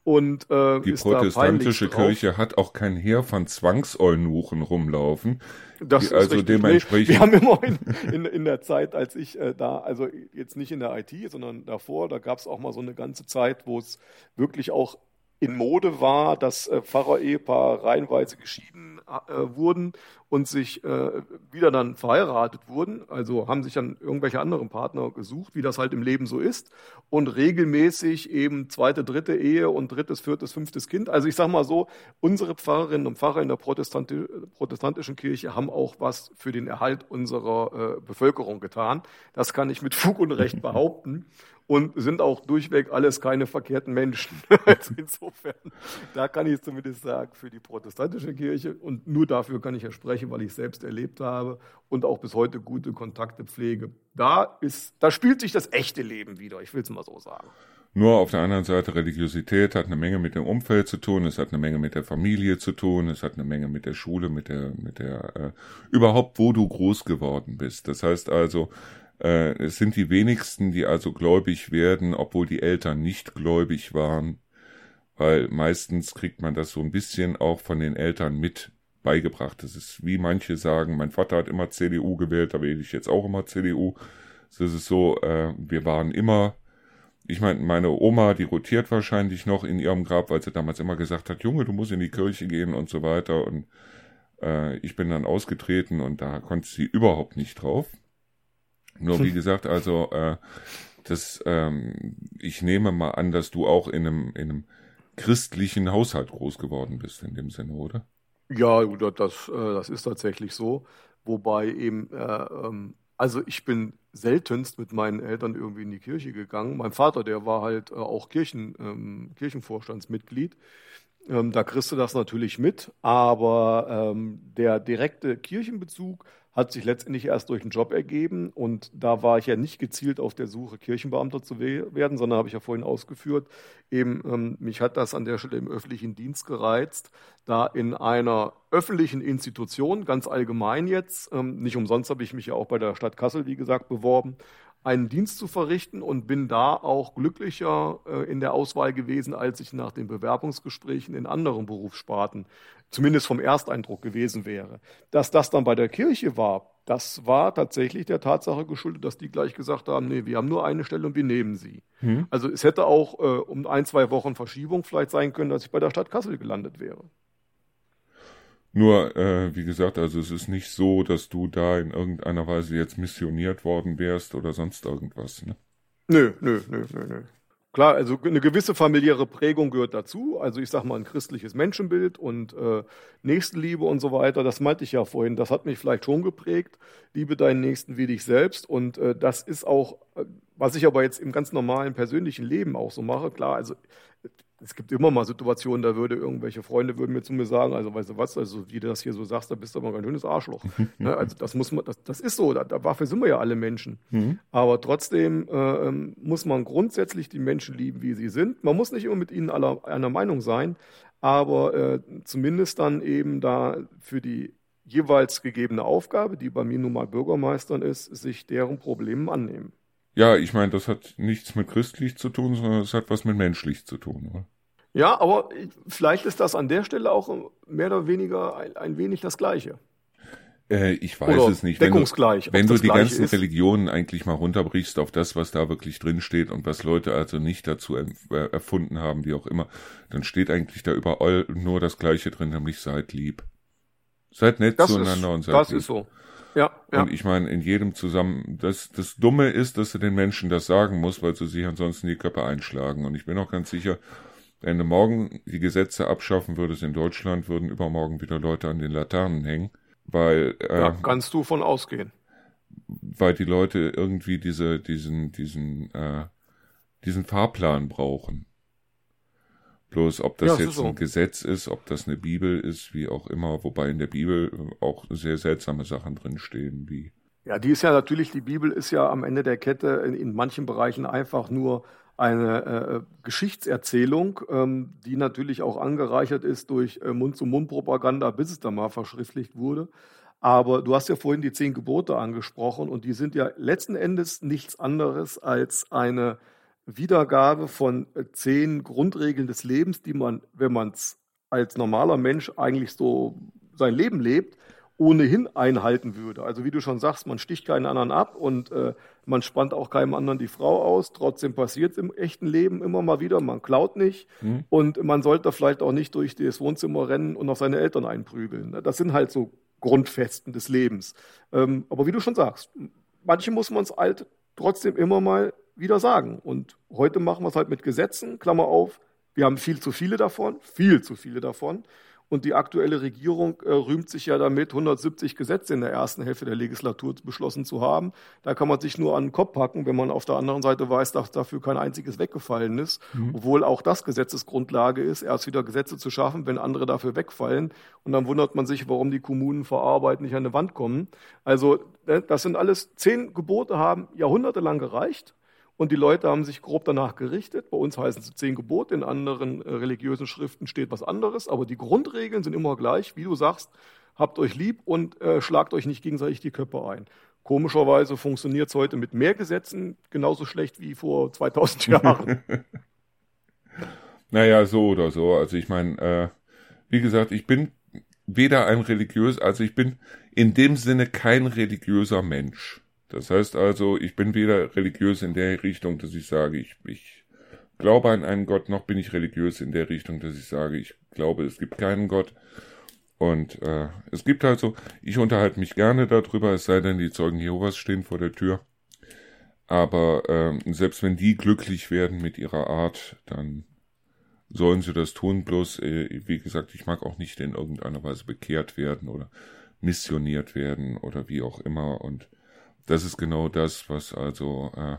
Und, äh, die protestantische Kirche hat auch kein Heer von Zwangseunuchen rumlaufen. Das die, also dementsprechend. Nee, wir haben immerhin in, in der Zeit, als ich äh, da, also jetzt nicht in der IT, sondern davor, da gab es auch mal so eine ganze Zeit, wo es wirklich auch in Mode war, dass äh, Pfarrer-Ehepaar reihenweise geschieden äh, wurden und sich äh, wieder dann verheiratet wurden. Also haben sich dann irgendwelche anderen Partner gesucht, wie das halt im Leben so ist. Und regelmäßig eben zweite, dritte Ehe und drittes, viertes, fünftes Kind. Also ich sage mal so, unsere Pfarrerinnen und Pfarrer in der Protestanti protestantischen Kirche haben auch was für den Erhalt unserer äh, Bevölkerung getan. Das kann ich mit Fug und Recht behaupten und sind auch durchweg alles keine verkehrten Menschen. also insofern, da kann ich zumindest sagen, für die protestantische Kirche und nur dafür kann ich ja sprechen, weil ich selbst erlebt habe und auch bis heute gute Kontakte pflege. Da ist, da spielt sich das echte Leben wieder, ich will es mal so sagen. Nur auf der anderen Seite, Religiosität hat eine Menge mit dem Umfeld zu tun, es hat eine Menge mit der Familie zu tun, es hat eine Menge mit der Schule, mit der, mit der, äh, überhaupt, wo du groß geworden bist. Das heißt also, äh, es sind die wenigsten, die also gläubig werden, obwohl die Eltern nicht gläubig waren, weil meistens kriegt man das so ein bisschen auch von den Eltern mit beigebracht. Das ist wie manche sagen, mein Vater hat immer CDU gewählt, da wähle ich jetzt auch immer CDU. Das ist so, äh, wir waren immer, ich meine, meine Oma, die rotiert wahrscheinlich noch in ihrem Grab, weil sie damals immer gesagt hat, Junge, du musst in die Kirche gehen und so weiter. Und äh, ich bin dann ausgetreten und da konnte sie überhaupt nicht drauf. Nur wie gesagt, also äh, das, ähm, ich nehme mal an, dass du auch in einem, in einem christlichen Haushalt groß geworden bist in dem Sinne, oder? Ja, das, äh, das ist tatsächlich so. Wobei eben, äh, ähm, also ich bin seltenst mit meinen Eltern irgendwie in die Kirche gegangen. Mein Vater, der war halt äh, auch Kirchen, ähm, Kirchenvorstandsmitglied. Ähm, da kriegst du das natürlich mit, aber ähm, der direkte Kirchenbezug hat sich letztendlich erst durch den Job ergeben und da war ich ja nicht gezielt auf der Suche, Kirchenbeamter zu werden, sondern habe ich ja vorhin ausgeführt, eben ähm, mich hat das an der Stelle im öffentlichen Dienst gereizt, da in einer öffentlichen Institution, ganz allgemein jetzt, ähm, nicht umsonst habe ich mich ja auch bei der Stadt Kassel, wie gesagt, beworben, einen Dienst zu verrichten und bin da auch glücklicher äh, in der Auswahl gewesen, als ich nach den Bewerbungsgesprächen in anderen Berufssparten zumindest vom Ersteindruck gewesen wäre. Dass das dann bei der Kirche war, das war tatsächlich der Tatsache geschuldet, dass die gleich gesagt haben, nee, wir haben nur eine Stelle und wir nehmen sie. Hm. Also es hätte auch äh, um ein, zwei Wochen Verschiebung vielleicht sein können, dass ich bei der Stadt Kassel gelandet wäre. Nur, äh, wie gesagt, also es ist nicht so, dass du da in irgendeiner Weise jetzt missioniert worden wärst oder sonst irgendwas, ne? Nö, nö, nö, nö, nö. Klar, also eine gewisse familiäre Prägung gehört dazu. Also ich sag mal ein christliches Menschenbild und äh, Nächstenliebe und so weiter. Das meinte ich ja vorhin. Das hat mich vielleicht schon geprägt. Liebe deinen Nächsten wie dich selbst. Und äh, das ist auch, äh, was ich aber jetzt im ganz normalen persönlichen Leben auch so mache. Klar, also es gibt immer mal Situationen, da würde irgendwelche Freunde würden mir zu mir sagen, also weißt du was, also wie du das hier so sagst, da bist du aber ein schönes Arschloch. ne? Also das muss man, das, das ist so, da, dafür sind wir ja alle Menschen. Mhm. Aber trotzdem äh, ähm, muss man grundsätzlich die Menschen lieben, wie sie sind. Man muss nicht immer mit ihnen aller, einer Meinung sein, aber äh, zumindest dann eben da für die jeweils gegebene Aufgabe, die bei mir nun mal Bürgermeistern ist, sich deren Problemen annehmen. Ja, ich meine, das hat nichts mit christlich zu tun, sondern es hat was mit menschlich zu tun. Oder? Ja, aber vielleicht ist das an der Stelle auch mehr oder weniger ein, ein wenig das Gleiche. Äh, ich weiß oder es nicht. Deckungsgleich. Wenn du, wenn du die ganzen ist. Religionen eigentlich mal runterbrichst auf das, was da wirklich drin steht und was Leute also nicht dazu äh, erfunden haben, wie auch immer, dann steht eigentlich da überall nur das Gleiche drin, nämlich seid lieb. Seid nett das zueinander ist, und seid Das lieb. ist so. Ja, ja. Und ich meine, in jedem zusammen, das, das Dumme ist, dass du den Menschen das sagen musst, weil sie sich ansonsten die Köpfe einschlagen. Und ich bin auch ganz sicher, wenn du morgen die Gesetze abschaffen würdest in Deutschland, würden übermorgen wieder Leute an den Laternen hängen, weil äh, ja, kannst du von ausgehen, weil die Leute irgendwie diese diesen diesen äh, diesen Fahrplan brauchen. Bloß ob das ja, jetzt so. ein Gesetz ist, ob das eine Bibel ist, wie auch immer, wobei in der Bibel auch sehr seltsame Sachen drinstehen, wie ja, die ist ja natürlich, die Bibel ist ja am Ende der Kette in, in manchen Bereichen einfach nur eine äh, Geschichtserzählung, ähm, die natürlich auch angereichert ist durch äh, Mund-zu-Mund-Propaganda, bis es dann mal verschriftlicht wurde. Aber du hast ja vorhin die zehn Gebote angesprochen und die sind ja letzten Endes nichts anderes als eine Wiedergabe von äh, zehn Grundregeln des Lebens, die man, wenn man es als normaler Mensch eigentlich so sein Leben lebt, ohnehin einhalten würde. Also wie du schon sagst, man sticht keinen anderen ab und äh, man spannt auch keinem anderen die Frau aus. Trotzdem passiert es im echten Leben immer mal wieder. Man klaut nicht mhm. und man sollte vielleicht auch nicht durch das Wohnzimmer rennen und auf seine Eltern einprügeln. Das sind halt so Grundfesten des Lebens. Ähm, aber wie du schon sagst, manche muss man es halt trotzdem immer mal wieder sagen. Und heute machen wir es halt mit Gesetzen, Klammer auf, wir haben viel zu viele davon, viel zu viele davon. Und die aktuelle Regierung äh, rühmt sich ja damit, 170 Gesetze in der ersten Hälfte der Legislatur beschlossen zu haben. Da kann man sich nur an den Kopf packen, wenn man auf der anderen Seite weiß, dass dafür kein einziges weggefallen ist. Mhm. Obwohl auch das Gesetzesgrundlage ist, erst wieder Gesetze zu schaffen, wenn andere dafür wegfallen. Und dann wundert man sich, warum die Kommunen vor Arbeit nicht an die Wand kommen. Also äh, das sind alles zehn Gebote, haben jahrhundertelang gereicht. Und die Leute haben sich grob danach gerichtet. Bei uns heißen es zehn Gebote, in anderen äh, religiösen Schriften steht was anderes. Aber die Grundregeln sind immer gleich, wie du sagst, habt euch lieb und äh, schlagt euch nicht gegenseitig die Köpfe ein. Komischerweise funktioniert es heute mit mehr Gesetzen genauso schlecht wie vor 2000 Jahren. naja, so oder so. Also ich meine, äh, wie gesagt, ich bin weder ein religiös, also ich bin in dem Sinne kein religiöser Mensch. Das heißt also, ich bin weder religiös in der Richtung, dass ich sage, ich, ich glaube an einen Gott, noch bin ich religiös in der Richtung, dass ich sage, ich glaube, es gibt keinen Gott. Und äh, es gibt also, ich unterhalte mich gerne darüber, es sei denn, die Zeugen Jehovas stehen vor der Tür. Aber äh, selbst wenn die glücklich werden mit ihrer Art, dann sollen sie das tun. Bloß, äh, wie gesagt, ich mag auch nicht in irgendeiner Weise bekehrt werden oder missioniert werden oder wie auch immer. Und das ist genau das, was also äh,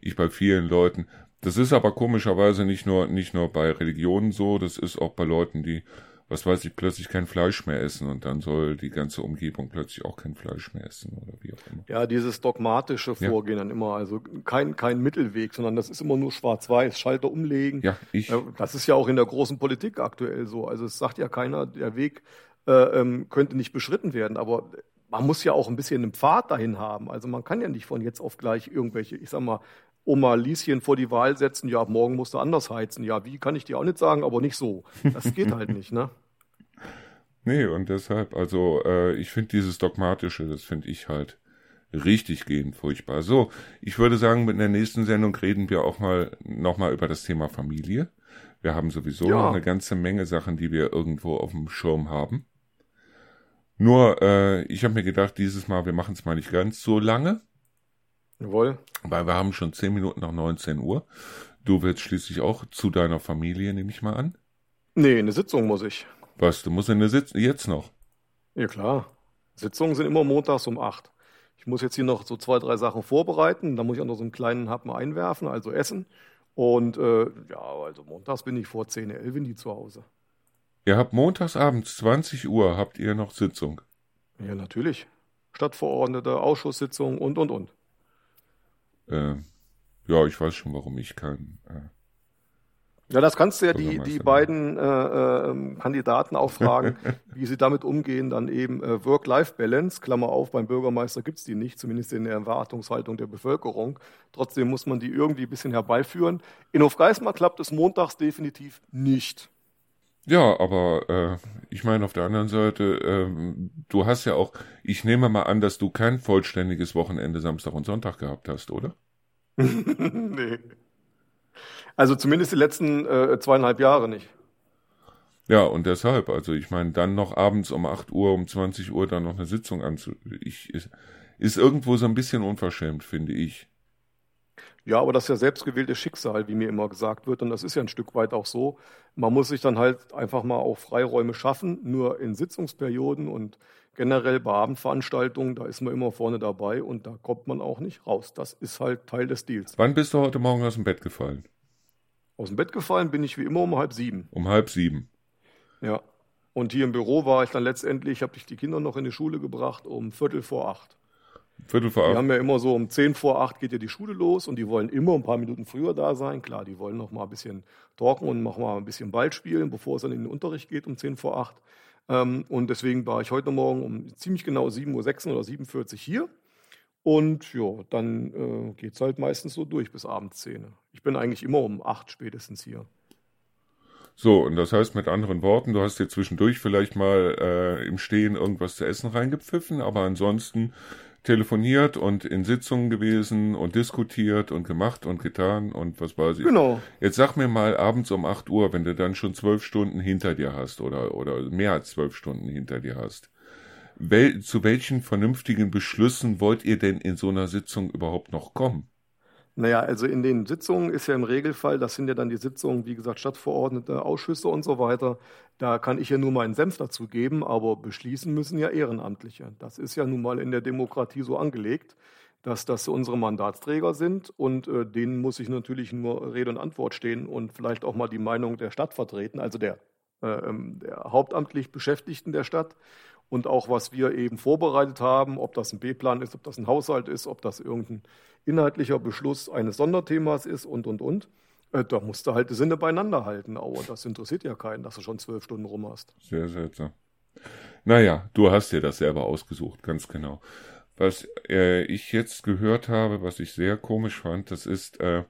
ich bei vielen Leuten, Das ist aber komischerweise nicht nur, nicht nur bei Religionen so, das ist auch bei Leuten, die, was weiß ich, plötzlich kein Fleisch mehr essen und dann soll die ganze Umgebung plötzlich auch kein Fleisch mehr essen oder wie auch immer. Ja, dieses dogmatische Vorgehen ja. dann immer, also kein, kein Mittelweg, sondern das ist immer nur schwarz-weiß, Schalter umlegen. Ja, ich. Das ist ja auch in der großen Politik aktuell so. Also es sagt ja keiner, der Weg äh, ähm, könnte nicht beschritten werden, aber man muss ja auch ein bisschen einen Pfad dahin haben. Also man kann ja nicht von jetzt auf gleich irgendwelche, ich sag mal, Oma Lieschen vor die Wahl setzen, ja, morgen musst du anders heizen. Ja, wie kann ich dir auch nicht sagen, aber nicht so. Das geht halt nicht, ne? Nee, und deshalb, also äh, ich finde dieses Dogmatische, das finde ich halt richtig gehend furchtbar. So, ich würde sagen, mit der nächsten Sendung reden wir auch mal nochmal über das Thema Familie. Wir haben sowieso ja. eine ganze Menge Sachen, die wir irgendwo auf dem Schirm haben. Nur, äh, ich habe mir gedacht, dieses Mal, wir machen es mal nicht ganz so lange. Jawohl. Weil wir haben schon zehn Minuten nach 19 Uhr. Du willst schließlich auch zu deiner Familie, nehme ich mal an? Nee, eine Sitzung muss ich. Was, du musst in eine Sitzung, jetzt noch? Ja klar. Sitzungen sind immer montags um acht. Ich muss jetzt hier noch so zwei, drei Sachen vorbereiten. Da muss ich auch noch so einen kleinen Happen einwerfen, also essen. Und äh, ja, also montags bin ich vor 10, 11 in die zu Hause. Ihr habt montags abends 20 Uhr, habt ihr noch Sitzung? Ja, natürlich. Stadtverordnete, Ausschusssitzung und, und, und. Äh, ja, ich weiß schon, warum ich kann. Äh, ja, das kannst du ja die, die beiden äh, äh, Kandidaten auch fragen, wie sie damit umgehen, dann eben äh, Work-Life-Balance, Klammer auf, beim Bürgermeister gibt's die nicht, zumindest in der Erwartungshaltung der Bevölkerung. Trotzdem muss man die irgendwie ein bisschen herbeiführen. In Hofgeismar klappt es montags definitiv nicht. Ja, aber äh, ich meine auf der anderen Seite, äh, du hast ja auch, ich nehme mal an, dass du kein vollständiges Wochenende Samstag und Sonntag gehabt hast, oder? nee. Also zumindest die letzten äh, zweieinhalb Jahre nicht. Ja, und deshalb, also ich meine, dann noch abends um 8 Uhr, um 20 Uhr dann noch eine Sitzung anzu... Ich, ist, ist irgendwo so ein bisschen unverschämt, finde ich. Ja, aber das ist ja selbstgewähltes Schicksal, wie mir immer gesagt wird. Und das ist ja ein Stück weit auch so. Man muss sich dann halt einfach mal auch Freiräume schaffen. Nur in Sitzungsperioden und generell bei Abendveranstaltungen, da ist man immer vorne dabei und da kommt man auch nicht raus. Das ist halt Teil des Deals. Wann bist du heute Morgen aus dem Bett gefallen? Aus dem Bett gefallen bin ich wie immer um halb sieben. Um halb sieben. Ja. Und hier im Büro war ich dann letztendlich, habe ich die Kinder noch in die Schule gebracht um Viertel vor acht. Viertel vor acht. Die haben ja immer so um zehn vor acht geht ja die Schule los und die wollen immer ein paar Minuten früher da sein. Klar, die wollen noch mal ein bisschen talken und noch mal ein bisschen Ball spielen, bevor es dann in den Unterricht geht um zehn vor acht. Ähm, und deswegen war ich heute Morgen um ziemlich genau 7.06 Uhr oder 7.40 Uhr hier und ja, dann äh, geht es halt meistens so durch bis abends 10. Ich bin eigentlich immer um 8 spätestens hier. So, und das heißt mit anderen Worten, du hast dir zwischendurch vielleicht mal äh, im Stehen irgendwas zu essen reingepfiffen, aber ansonsten telefoniert und in Sitzungen gewesen und diskutiert und gemacht und getan und was weiß ich. Genau. Jetzt sag mir mal abends um 8 Uhr, wenn du dann schon zwölf Stunden hinter dir hast oder, oder mehr als zwölf Stunden hinter dir hast wel, zu welchen vernünftigen Beschlüssen wollt ihr denn in so einer Sitzung überhaupt noch kommen? Naja, also in den Sitzungen ist ja im Regelfall, das sind ja dann die Sitzungen, wie gesagt, Stadtverordnete, Ausschüsse und so weiter. Da kann ich ja nur meinen Senf dazu geben, aber beschließen müssen ja Ehrenamtliche. Das ist ja nun mal in der Demokratie so angelegt, dass das unsere Mandatsträger sind und äh, denen muss ich natürlich nur Rede und Antwort stehen und vielleicht auch mal die Meinung der Stadt vertreten, also der, äh, ähm, der hauptamtlich Beschäftigten der Stadt und auch was wir eben vorbereitet haben, ob das ein B-Plan ist, ob das ein Haushalt ist, ob das irgendein inhaltlicher Beschluss eines Sonderthemas ist und, und, und. Äh, da musst du halt die Sinne beieinander halten, aber das interessiert ja keinen, dass du schon zwölf Stunden rum hast. Sehr seltsam. Naja, du hast dir das selber ausgesucht, ganz genau. Was äh, ich jetzt gehört habe, was ich sehr komisch fand, das ist, äh,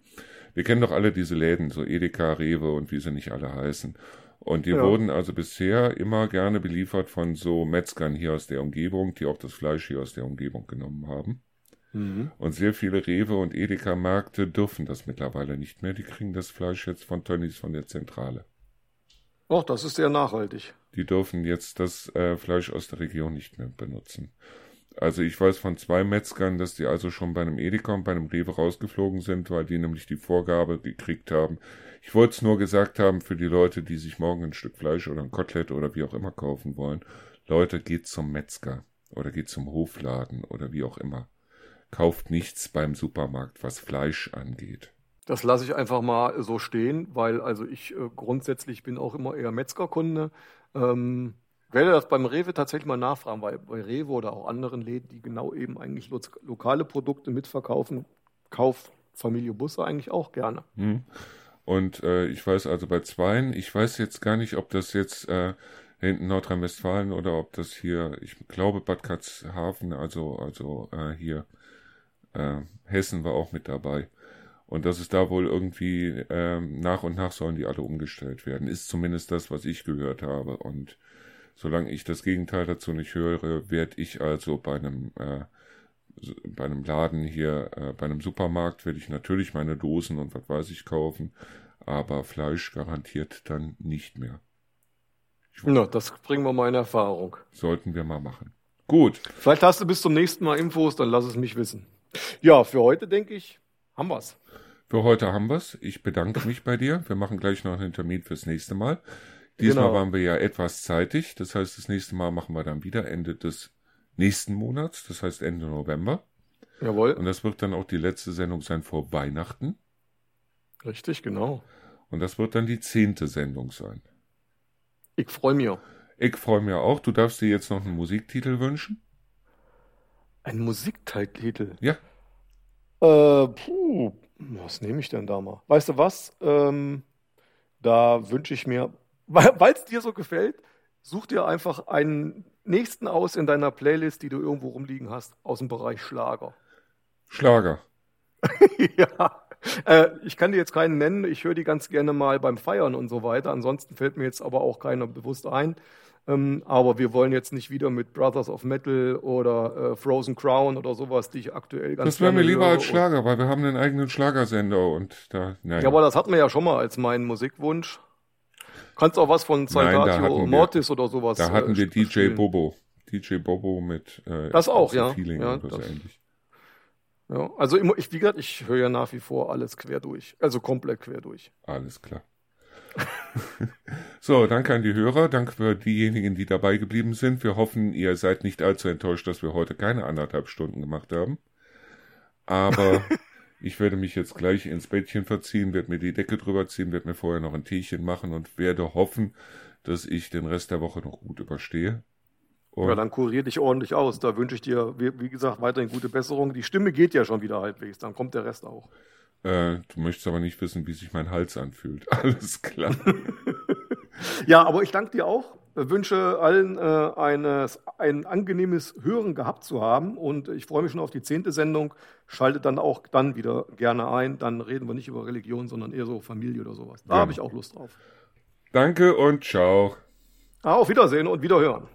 wir kennen doch alle diese Läden, so Edeka, Rewe und wie sie nicht alle heißen. Und die ja. wurden also bisher immer gerne beliefert von so Metzgern hier aus der Umgebung, die auch das Fleisch hier aus der Umgebung genommen haben. Mhm. Und sehr viele Rewe und Edeka-Märkte dürfen das mittlerweile nicht mehr. Die kriegen das Fleisch jetzt von Tönnies von der Zentrale. Ach, das ist sehr nachhaltig. Die dürfen jetzt das äh, Fleisch aus der Region nicht mehr benutzen. Also ich weiß von zwei Metzgern, dass die also schon bei einem Edeka und bei einem Rewe rausgeflogen sind, weil die nämlich die Vorgabe gekriegt haben, ich wollte es nur gesagt haben für die Leute, die sich morgen ein Stück Fleisch oder ein Kotelett oder wie auch immer kaufen wollen. Leute, geht zum Metzger oder geht zum Hofladen oder wie auch immer. Kauft nichts beim Supermarkt, was Fleisch angeht. Das lasse ich einfach mal so stehen, weil also ich äh, grundsätzlich bin auch immer eher Metzgerkunde. Ähm, werde das beim Rewe tatsächlich mal nachfragen, weil bei Rewe oder auch anderen Läden, die genau eben eigentlich lo lokale Produkte mitverkaufen, kauft Familie Busse eigentlich auch gerne. Hm. Und äh, ich weiß also bei Zweien, ich weiß jetzt gar nicht, ob das jetzt äh, hinten Nordrhein-Westfalen oder ob das hier, ich glaube Bad Karlshafen, also, also äh, hier äh, Hessen war auch mit dabei. Und das ist da wohl irgendwie ähm, nach und nach sollen die alle umgestellt werden. Ist zumindest das, was ich gehört habe. Und solange ich das Gegenteil dazu nicht höre, werde ich also bei einem äh, bei einem Laden hier, äh, bei einem Supermarkt werde ich natürlich meine Dosen und was weiß ich kaufen, aber Fleisch garantiert dann nicht mehr. Na, das bringen wir mal in Erfahrung. Sollten wir mal machen. Gut. Vielleicht hast du bis zum nächsten Mal Infos, dann lass es mich wissen. Ja, für heute denke ich, haben wir's. Für heute haben wir's. Ich bedanke mich bei dir. Wir machen gleich noch einen Termin fürs nächste Mal. Diesmal genau. waren wir ja etwas zeitig. Das heißt, das nächste Mal machen wir dann wieder Ende des nächsten Monats. Das heißt Ende November. Jawohl. Und das wird dann auch die letzte Sendung sein vor Weihnachten. Richtig, genau. Und das wird dann die zehnte Sendung sein. Ich freue mich. Ich freue mich auch. Du darfst dir jetzt noch einen Musiktitel wünschen. Ein Musiktitel? Ja. Äh, puh, was nehme ich denn da mal? Weißt du was? Ähm, da wünsche ich mir, weil es dir so gefällt, such dir einfach einen nächsten aus in deiner Playlist, die du irgendwo rumliegen hast, aus dem Bereich Schlager. Schlager. ja. Äh, ich kann dir jetzt keinen nennen. Ich höre die ganz gerne mal beim Feiern und so weiter. Ansonsten fällt mir jetzt aber auch keiner bewusst ein. Ähm, aber wir wollen jetzt nicht wieder mit Brothers of Metal oder äh, Frozen Crown oder sowas, die ich aktuell ganz Das wäre mir lieber als Schlager, weil wir haben einen eigenen Schlagersender und da, naja. Ja, aber das hatten wir ja schon mal als meinen Musikwunsch. Kannst auch was von Salvatio Mortis oder sowas. Da hatten äh, wir DJ spielen. Bobo. DJ Bobo mit äh, das auch, ja. Feeling ja das, ja, also ich, wie gesagt, ich höre ja nach wie vor alles quer durch. Also komplett quer durch. Alles klar. so, danke an die Hörer, danke für diejenigen, die dabei geblieben sind. Wir hoffen, ihr seid nicht allzu enttäuscht, dass wir heute keine anderthalb Stunden gemacht haben. Aber ich werde mich jetzt gleich ins Bettchen verziehen, werde mir die Decke drüber ziehen, werde mir vorher noch ein Teechen machen und werde hoffen, dass ich den Rest der Woche noch gut überstehe. Und ja, dann kurier dich ordentlich aus. Da wünsche ich dir, wie, gesagt, weiterhin gute Besserung. Die Stimme geht ja schon wieder halbwegs, dann kommt der Rest auch. Äh, du möchtest aber nicht wissen, wie sich mein Hals anfühlt. Alles klar. ja, aber ich danke dir auch. Wünsche allen äh, eines, ein angenehmes Hören gehabt zu haben und ich freue mich schon auf die zehnte Sendung. Schaltet dann auch dann wieder gerne ein. Dann reden wir nicht über Religion, sondern eher so Familie oder sowas. Da ja. habe ich auch Lust drauf. Danke und ciao. Auf Wiedersehen und Wiederhören.